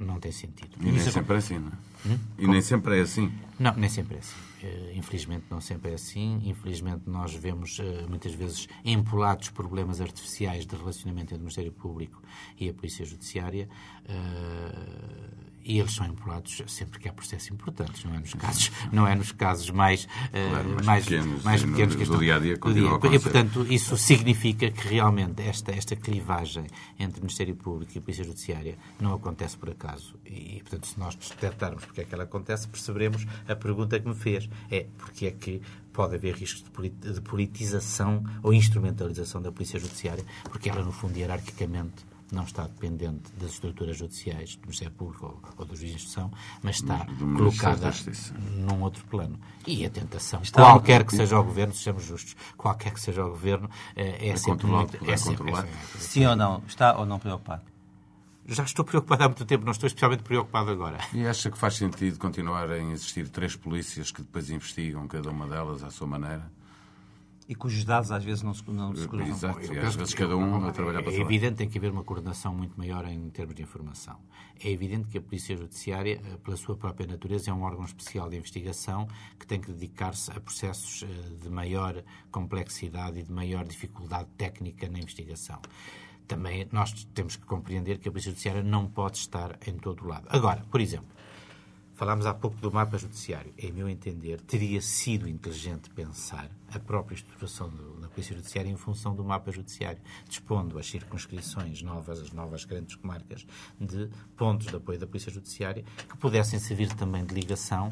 não tem sentido. E nem sempre é assim, não é? Hum? E Como? nem sempre é assim. Não, nem sempre é assim. Uh, infelizmente não sempre é assim. Infelizmente nós vemos uh, muitas vezes empolados problemas artificiais de relacionamento entre o Ministério Público e a Polícia Judiciária. Uh, e eles são empurrados sempre que há processos importantes, não é nos casos, não é nos casos mais, Claro, uh, mais mais, pequenos, mais no- pequenos do que estão- do continua a dia. acontecer. E, portanto, isso significa que realmente esta, esta clivagem entre o Ministério Público e a Polícia Judiciária não acontece por acaso. E, portanto, se nós detectarmos porque é que ela acontece, perceberemos a pergunta que me fez. É porque é que pode haver riscos de politização ou instrumentalização da Polícia Judiciária, porque ela, no fundo, hierarquicamente, não está dependente das estruturas judiciais, do Ministério Público ou, ou dos juízes de instrução, mas está colocada num outro plano. E a tentação, Está- qualquer que seja o governo, sejamos justos, qualquer que seja o governo, eh, é, sempre controlar, muito. É sempre, é sempre- Sim ou não? Está ou não preocupado? Já estou preocupado há muito tempo, não estou especialmente preocupado agora. E acha que faz sentido continuar a existir três polícias que depois investigam cada uma delas à sua maneira? E cujos dados às vezes não se, não se cruzam. Exato, e às vezes cada um a trabalhar para É evidente que tem que haver uma coordenação muito maior em termos de informação. É evidente que a Polícia Judiciária, eh, pela sua própria natureza, é um órgão especial de investigação que tem que dedicar-se a processos eh, de maior complexidade e de maior dificuldade técnica na investigação. Também nós temos que compreender que a Polícia Judiciária não pode estar em todo o lado. Agora, por exemplo, Falámos há pouco do mapa judiciário. Em meu entender, teria sido inteligente pensar a própria estruturação do- da Polícia Judiciária em função do mapa judiciário, dispondo as circunscrições novas, as novas grandes comarcas, de pontos de apoio da Polícia Judiciária que pudessem servir também de ligação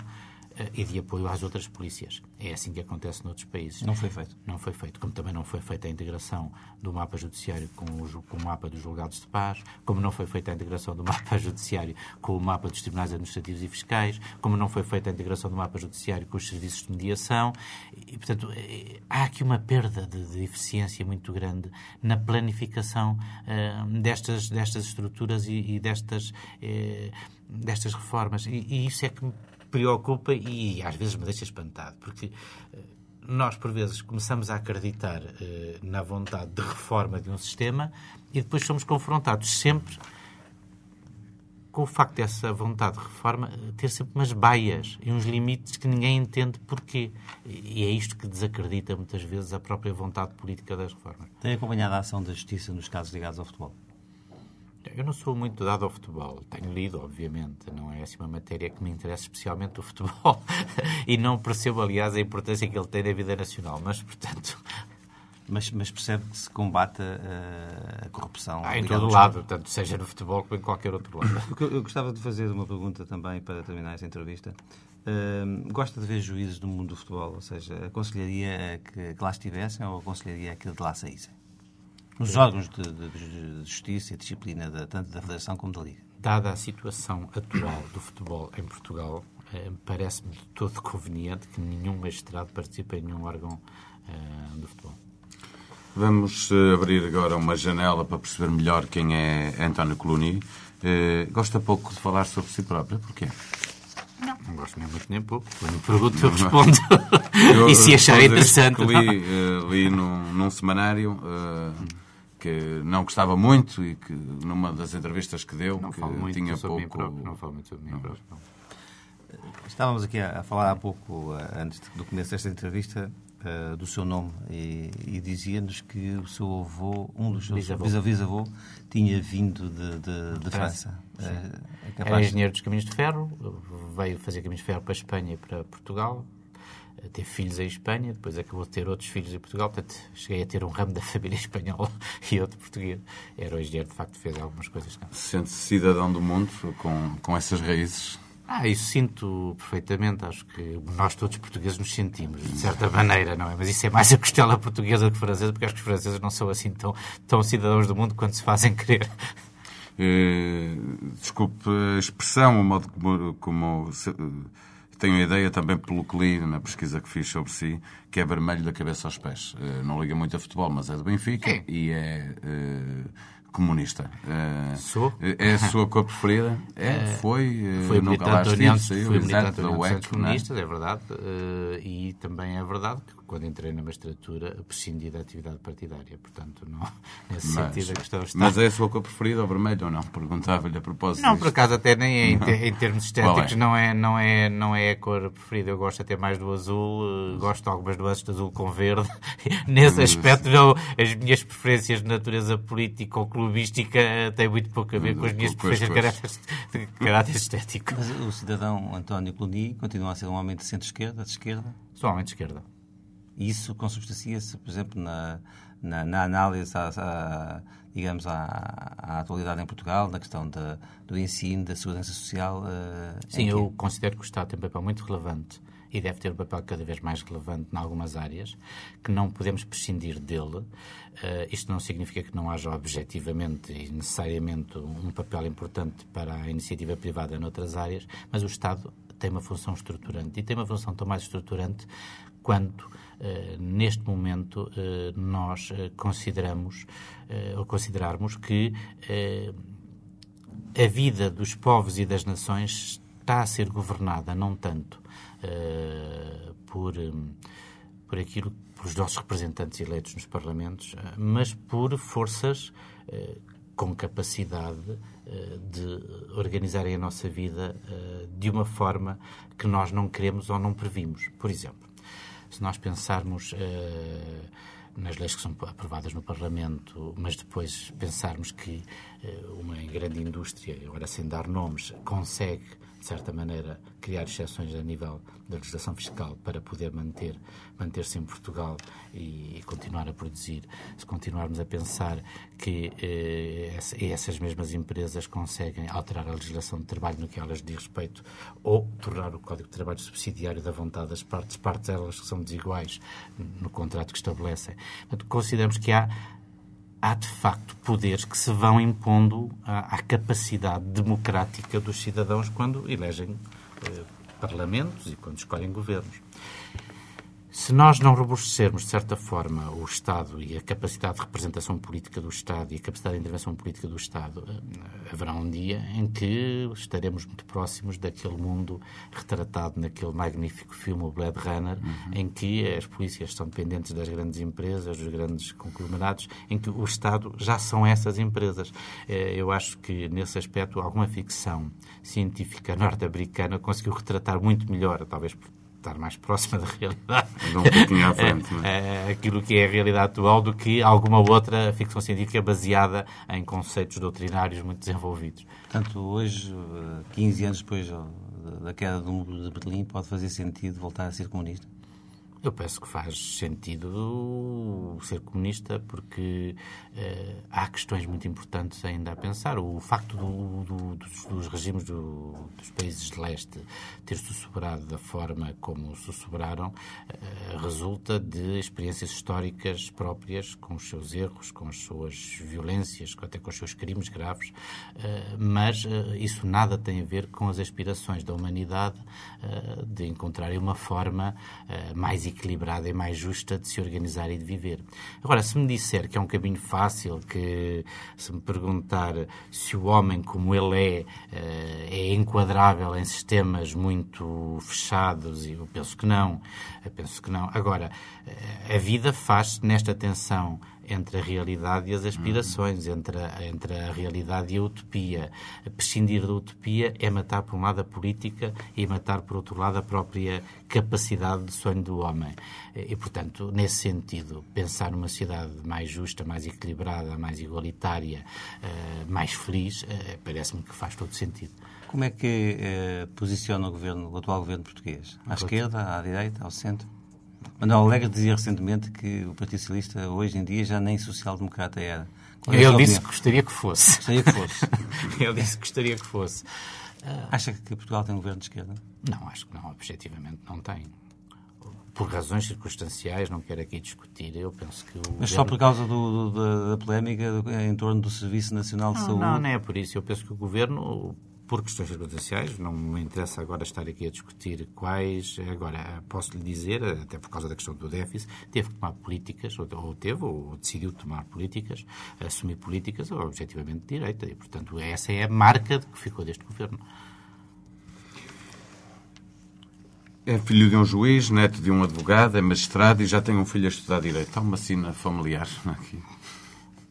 e de apoio às outras polícias. É assim que acontece noutros países. Não foi feito. Não foi feito. Como também não foi feita a integração do mapa judiciário com o, com o mapa dos julgados de paz, como não foi feita a integração do mapa judiciário com o mapa dos tribunais administrativos e fiscais, como não foi feita a integração do mapa judiciário com os serviços de mediação. E, portanto, eh, há aqui uma perda de, de eficiência muito grande na planificação eh, destas, destas estruturas e, e destas, eh, destas reformas. E, e isso é que preocupa e às vezes me deixa espantado, porque eh, nós, por vezes, começamos a acreditar eh, na vontade de reforma de um sistema e depois somos confrontados sempre com o facto dessa vontade de reforma eh, ter sempre umas baias e uns limites que ninguém entende porquê. E é isto que desacredita muitas vezes a própria vontade política das reformas. Tem acompanhado a ação da Justiça nos casos ligados ao futebol? Eu não sou muito dado ao futebol. Tenho lido, obviamente. Não é assim uma matéria que me interessa especialmente o futebol. e não percebo, aliás, a importância que ele tem na vida nacional. Mas, portanto, Mas, mas percebe que se combate a, a corrupção? há em todo ao lado. futebol? Tanto seja no futebol como em qualquer outro lado. Eu gostava de fazer uma pergunta também para terminar esta entrevista. Hum, gosta de ver juízes do mundo do futebol? Ou seja, aconselharia a que, que lá estivessem ou aconselharia que de lá saíssem? Nos órgãos de, de- de justiça e disciplina da- tanto da Federação como da Liga. Dada a situação atual do futebol em Portugal, eh, parece-me de todo conveniente que nenhum magistrado participe em nenhum órgão eh, do futebol. Vamos eh, abrir agora uma janela para perceber melhor quem é António Coluni. Eh, gosta pouco de falar sobre si próprio. Porquê? Não, não gosto nem muito nem pouco. Quando me pergunto, eu respondo. Eu, e se achar interessante. Li, li num, num semanário que não gostava muito e que numa das entrevistas que deu Não que falo muito tinha sobre mim pouco. próprio. Não falo muito sobre mim próprio. não. Estávamos aqui a, falar há pouco, eh, antes do começo desta entrevista, eh, do seu nome e, e dizia-nos que o seu avô, um dos seus Bisavô. tinha vindo de, de, de França. Eh, é Era engenheiro dos caminhos de ferro, veio fazer caminhos de ferro para a Espanha e para Portugal, teve filhos em Espanha, depois acabou de ter outros filhos em Portugal, portanto cheguei a ter um ramo da família espanhola e outro português. Era o engenheiro, de facto, fez algumas coisas. Sente-se cidadão do mundo com, com essas raízes. Ah, isso sinto perfeitamente, acho que nós todos portugueses nos sentimos, de certa maneira, não é? Mas isso é mais a costela portuguesa do que francesa, porque acho que os franceses não são assim tão, tão cidadãos do mundo quanto se fazem querer. Eh, desculpe a expressão, o modo como, como tenho a ideia também pelo que li na pesquisa que fiz sobre si, que é vermelho da cabeça aos pés. Eh, não liga muito a futebol, mas é do Benfica É. e é eh, comunista. Eh, Sou. É a sua cor preferida? É, foi. eh, Foi nunca militante fui exato, militante da UEC, não é? Comunistas, é verdade, eh, e também é verdade que quando entrei na magistratura prescindi da atividade partidária, portanto, não, nesse Mas, sentido a questão está... mas é a sua cor preferida, o vermelho ou não? Perguntava-lhe a propósito. Não, disto. por acaso até nem é, em, em termos Qual estéticos é? não, é, não, é, não é a cor preferida. Eu gosto até mais do azul, eh, gosto de algumas nuances de azul com verde. Nesse aspecto, não, as minhas preferências de natureza política ou clubística tem muito pouco a ver com as minhas preferências de caráter, de caráter estético. Mas o cidadão António Cluny continua a ser um homem de centro-esquerda, de esquerda, Sou homem de esquerda. Isso consubstancia-se, por exemplo, na, na, na análise, à, à- digamos, à, à atualidade em Portugal, na questão da, do ensino, da segurança social. eh, Sim, que- eu considero que o Estado tem um papel muito relevante e deve ter um papel cada vez mais relevante em algumas áreas, que não podemos prescindir dele. Eh, isto não significa que não haja objetivamente e necessariamente um papel importante para a iniciativa privada noutras áreas, mas o Estado tem uma função estruturante. E tem uma função tão mais estruturante quando, eh, neste momento, eh, nós eh, consideramos eh, ou considerarmos que eh, a vida dos povos e das nações está a ser governada não tanto eh, por, por aquilo, pelos nossos representantes eleitos nos parlamentos, mas por forças com capacidade de organizarem a nossa vida eh, de uma forma que nós não queremos ou não previmos. Por exemplo, se nós pensarmos eh, nas leis que são aprovadas no Parlamento, mas depois pensarmos que eh, uma grande indústria, agora sem dar nomes, consegue, de certa maneira, criar exceções a nível da legislação fiscal para poder manter, manter-se em Portugal e, e continuar a produzir, se continuarmos a pensar que eh, essa- essas mesmas empresas conseguem alterar a legislação de trabalho no que elas diz respeito ou tornar o Código de Trabalho subsidiário da vontade das partes, partes elas que são desiguais no contrato que estabelecem. Portanto, consideramos que há há de facto poderes que se vão impondo à, à capacidade democrática dos cidadãos quando elegem eh, parlamentos e quando escolhem governos. Se nós não robustecermos, de certa forma, o Estado e a capacidade de representação política do Estado e a capacidade de intervenção política do Estado, eh, haverá um dia em que estaremos muito próximos daquele mundo retratado naquele magnífico filme, o Blade Runner, em que as polícias estão dependentes das grandes empresas, dos grandes conglomerados, em que o Estado já são essas empresas. Eh, Eu acho que, nesse aspecto, alguma ficção científica norte-americana conseguiu retratar muito melhor, talvez por estar mais próxima da realidade. Um pouquinho à frente, não é? eh, aquilo que é a realidade atual do que alguma outra ficção científica baseada em conceitos doutrinários muito desenvolvidos. Portanto, hoje, eh, 15 anos depois eh, da queda do muro de Berlim, pode fazer sentido voltar a ser comunista? Eu penso que faz sentido ser comunista porque eh, há questões muito importantes ainda a pensar. O facto do- do- dos, dos regimes do- dos países de leste ter sussurrado da forma como sussurraram eh, resulta de experiências históricas próprias, com os seus erros, com as suas violências, até com os seus crimes graves, eh, mas isso nada tem a ver com as aspirações da humanidade de encontrarem uma forma mais e mais justa de se organizar e de viver. Agora, se me disser que é um caminho fácil, que se me perguntar se o homem como ele é, eh, é enquadrável em sistemas muito fechados, eu penso que não. Penso que não. Agora, eh, a vida faz-se nesta tensão entre a realidade e as aspirações, entre a, entre a realidade e a utopia. Prescindir da utopia é matar, por um lado, a política e matar, por outro lado, a própria capacidade de sonho do homem. E, portanto, nesse sentido, pensar numa sociedade mais justa, mais equilibrada, mais igualitária, eh, mais feliz, eh, parece-me que faz todo sentido. Como é que eh, posiciona o, governo, o atual governo português? À esquerda, à direita, ao centro? Manuel Alegre dizia recentemente que o Partido Socialista hoje em dia já nem social-democrata era. Qual é Ele disse que gostaria que fosse. Gostaria que fosse. Ele disse que gostaria que fosse. Acha que Portugal tem um governo de esquerda? Não, acho que não, objetivamente não tem. Por razões circunstanciais, não quero aqui discutir, eu penso que o. Mas só governo- por causa do- do- da, da polémica em torno do Serviço Nacional de Não, Saúde? não, não é por isso. Eu penso que o governo, por questões circunstanciais, não me interessa agora estar aqui a discutir quais. Agora, posso lhe dizer, até por causa da questão do déficit, teve que tomar políticas, ou, ou teve, ou decidiu tomar políticas, assumir políticas objetivamente de direita. E, portanto, essa é a marca que ficou deste governo. É filho de um juiz, neto de um advogado, é magistrado e já tem um filho a estudar Direito. Há uma sina familiar aqui.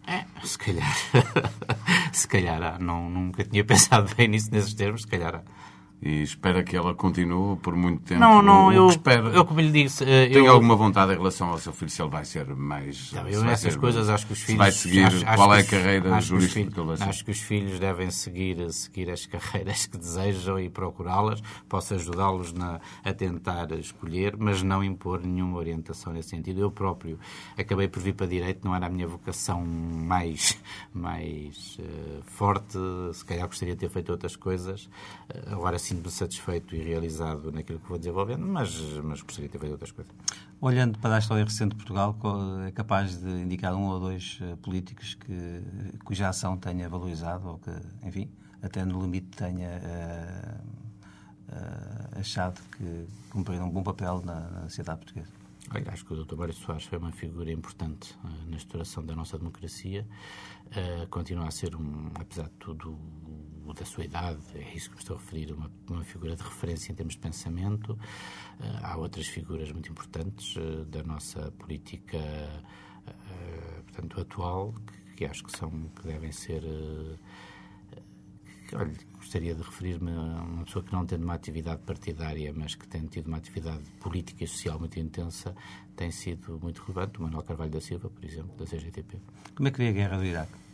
É, se calhar. se calhar há. Não, nunca tinha pensado bem nisso nesses termos, se calhar há. E espera que ela continue por muito tempo. Não, não, eu, espera. eu como lhe disse... eh, Tem eu, alguma vontade em relação ao seu filho, se ele vai ser mais... Não, se eu vai nessas ser- coisas acho que os se filhos... vai seguir, acho- acho qual que é a carreira acho jurídica que? Acho que os filhos devem seguir, seguir as carreiras que desejam e procurá-las. Posso ajudá-los na- a tentar escolher, mas não impor nenhuma orientação nesse sentido. Eu próprio acabei por vir para Direito, não era a minha vocação mais, mais eh, forte. Se calhar gostaria de ter feito outras coisas. Eh, agora sinto-me satisfeito e realizado naquilo que vou desenvolvendo, mas, mas gostaria de ter feito outras coisas. Olhando para a história recente de Portugal, é capaz de indicar um ou dois eh, políticos que, cuja ação tenha valorizado ou que, enfim, até no limite tenha eh, eh, achado que cumpriram um bom papel na, na sociedade portuguesa? Olha, acho que o Dr. Mário Soares foi uma figura importante eh, na estruturação da nossa democracia. Eh, continua a ser, um, apesar de tudo, o da sua idade, é isso que me estou a referir, uma, uma figura de referência em termos de pensamento. Eh, há outras figuras muito importantes eh, da nossa política eh, portanto, atual que, que acho que, são, que devem ser. que, olha, gostaria de referir-me a uma pessoa que não tendo uma atividade partidária, mas que tem tido uma atividade política e social muito intensa, tem sido muito relevante. O Manuel Carvalho da Silva, por exemplo, da CGTP. Como é que vê a guerra do Iraque?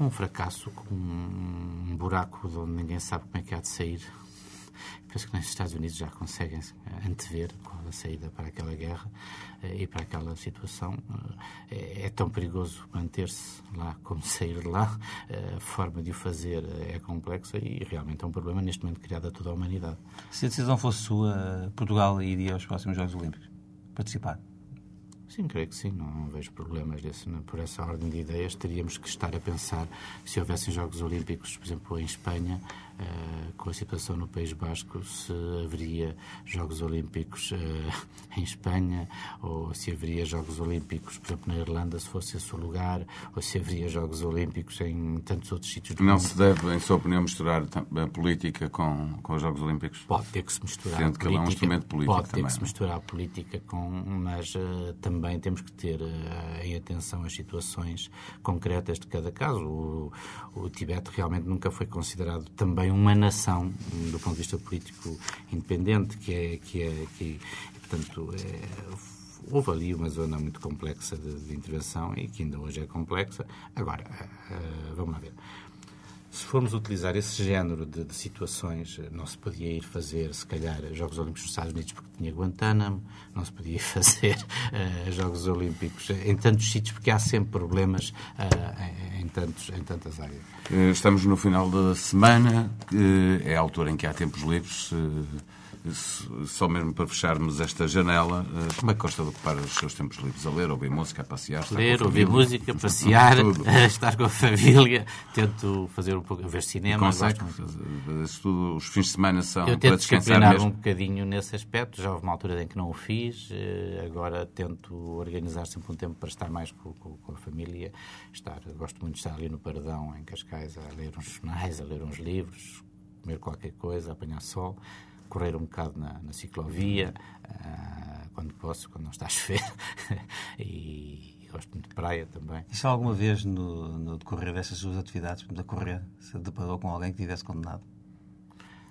Um fracasso, com um buraco de onde ninguém sabe como é que há de sair. Penso que nos Estados Unidos já conseguem antever qual a saída para aquela guerra eh, e para aquela situação. Eh, É é tão perigoso manter-se lá como sair de lá. Eh, A forma de o fazer é complexa e realmente é um problema neste momento criado a toda a humanidade. Se a decisão fosse sua, Portugal iria aos próximos Jogos Olímpicos participar? Sim, creio que sim. Não, não vejo problemas desse, não- por essa ordem de ideias. Teríamos que estar a pensar se houvessem Jogos Olímpicos, por exemplo, em Espanha, eh, com a situação no País Basco, se haveria Jogos Olímpicos eh, em Espanha, ou se haveria Jogos Olímpicos, por exemplo, na Irlanda, se fosse esse o lugar, ou se haveria Jogos Olímpicos em tantos outros sítios do Não mundo. se deve, em sua opinião, misturar a política com, com os Jogos Olímpicos? Pode ter que se misturar Sendo que ele é um política. instrumento político Pode ter também, que se misturar a política com. Mas eh, também temos que ter eh, em atenção as situações concretas de cada caso. O, o Tibete realmente nunca foi considerado também uma nação, do ponto de vista político independente, que é. Que é que, portanto, é, houve ali uma zona muito complexa de, de intervenção e que ainda hoje é complexa. Agora, eh, vamos lá ver. Se formos utilizar esse género de, de situações, eh, não se podia ir fazer, se calhar, Jogos Olímpicos nos Estados Unidos porque tinha Guantánamo, não se podia ir fazer eh, Jogos Olímpicos em tantos sítios porque há sempre problemas eh, em, em tantos, em tantas áreas. Eh, Estamos no final da semana, é a altura em que há tempos livres. eh, s- Só mesmo para fecharmos esta janela, eh, como é que gosta de ocupar os seus tempos livres? A ler, ouvir música, a passear? Ler, ouvir música, passear, estar com a família, tento fazer um pouco, ver cinema. Consegue? tudo, os fins de semana são Eu para tento disciplinar um bocadinho nesse aspecto. Já houve uma altura em que não o fiz. eh, Agora tento organizar sempre um tempo para estar mais com, com- com a família. Estar, gosto muito de estar ali no Paradão, em Cascais, a ler uns jornais, a ler uns livros, comer qualquer coisa, apanhar sol, correr um bocado na, na ciclovia, ah, quando posso, quando não está a chover. e gosto muito de praia também. E se alguma vez no, no decorrer dessas suas atividades, a correr, se deparou com alguém que tivesse condenado?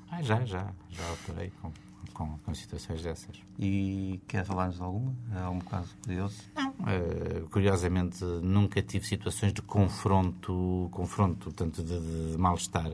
Ah, já, já, já operei com, com, com situações dessas. E quer falar-nos de alguma? É um caso curioso? Não, eh, curiosamente nunca tive situações de confronto, confronto, tanto de, de mal-estar.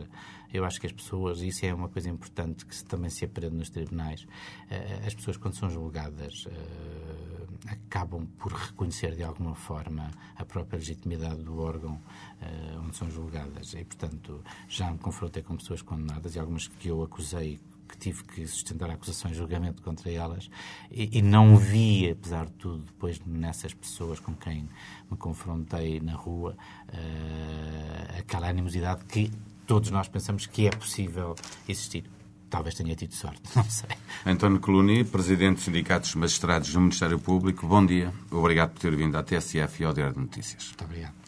Eu acho que as pessoas, e isso é uma coisa importante que também se aprende nos tribunais, eh, as pessoas quando são julgadas eh, acabam por reconhecer de alguma forma a própria legitimidade do órgão eh, onde são julgadas. E, portanto, já me confrontei com pessoas condenadas e algumas que eu acusei que tive que sustentar a acusação em julgamento contra elas e, e não vi, apesar de tudo, depois nessas pessoas com quem me confrontei na rua, eh, aquela animosidade que todos nós pensamos que é possível existir. Talvez tenha tido sorte, não sei. António Coluni, Presidente dos Sindicatos Magistrados do Ministério Público, bom dia. Obrigado por ter vindo à TSF e ao Diário de Notícias. Muito obrigado.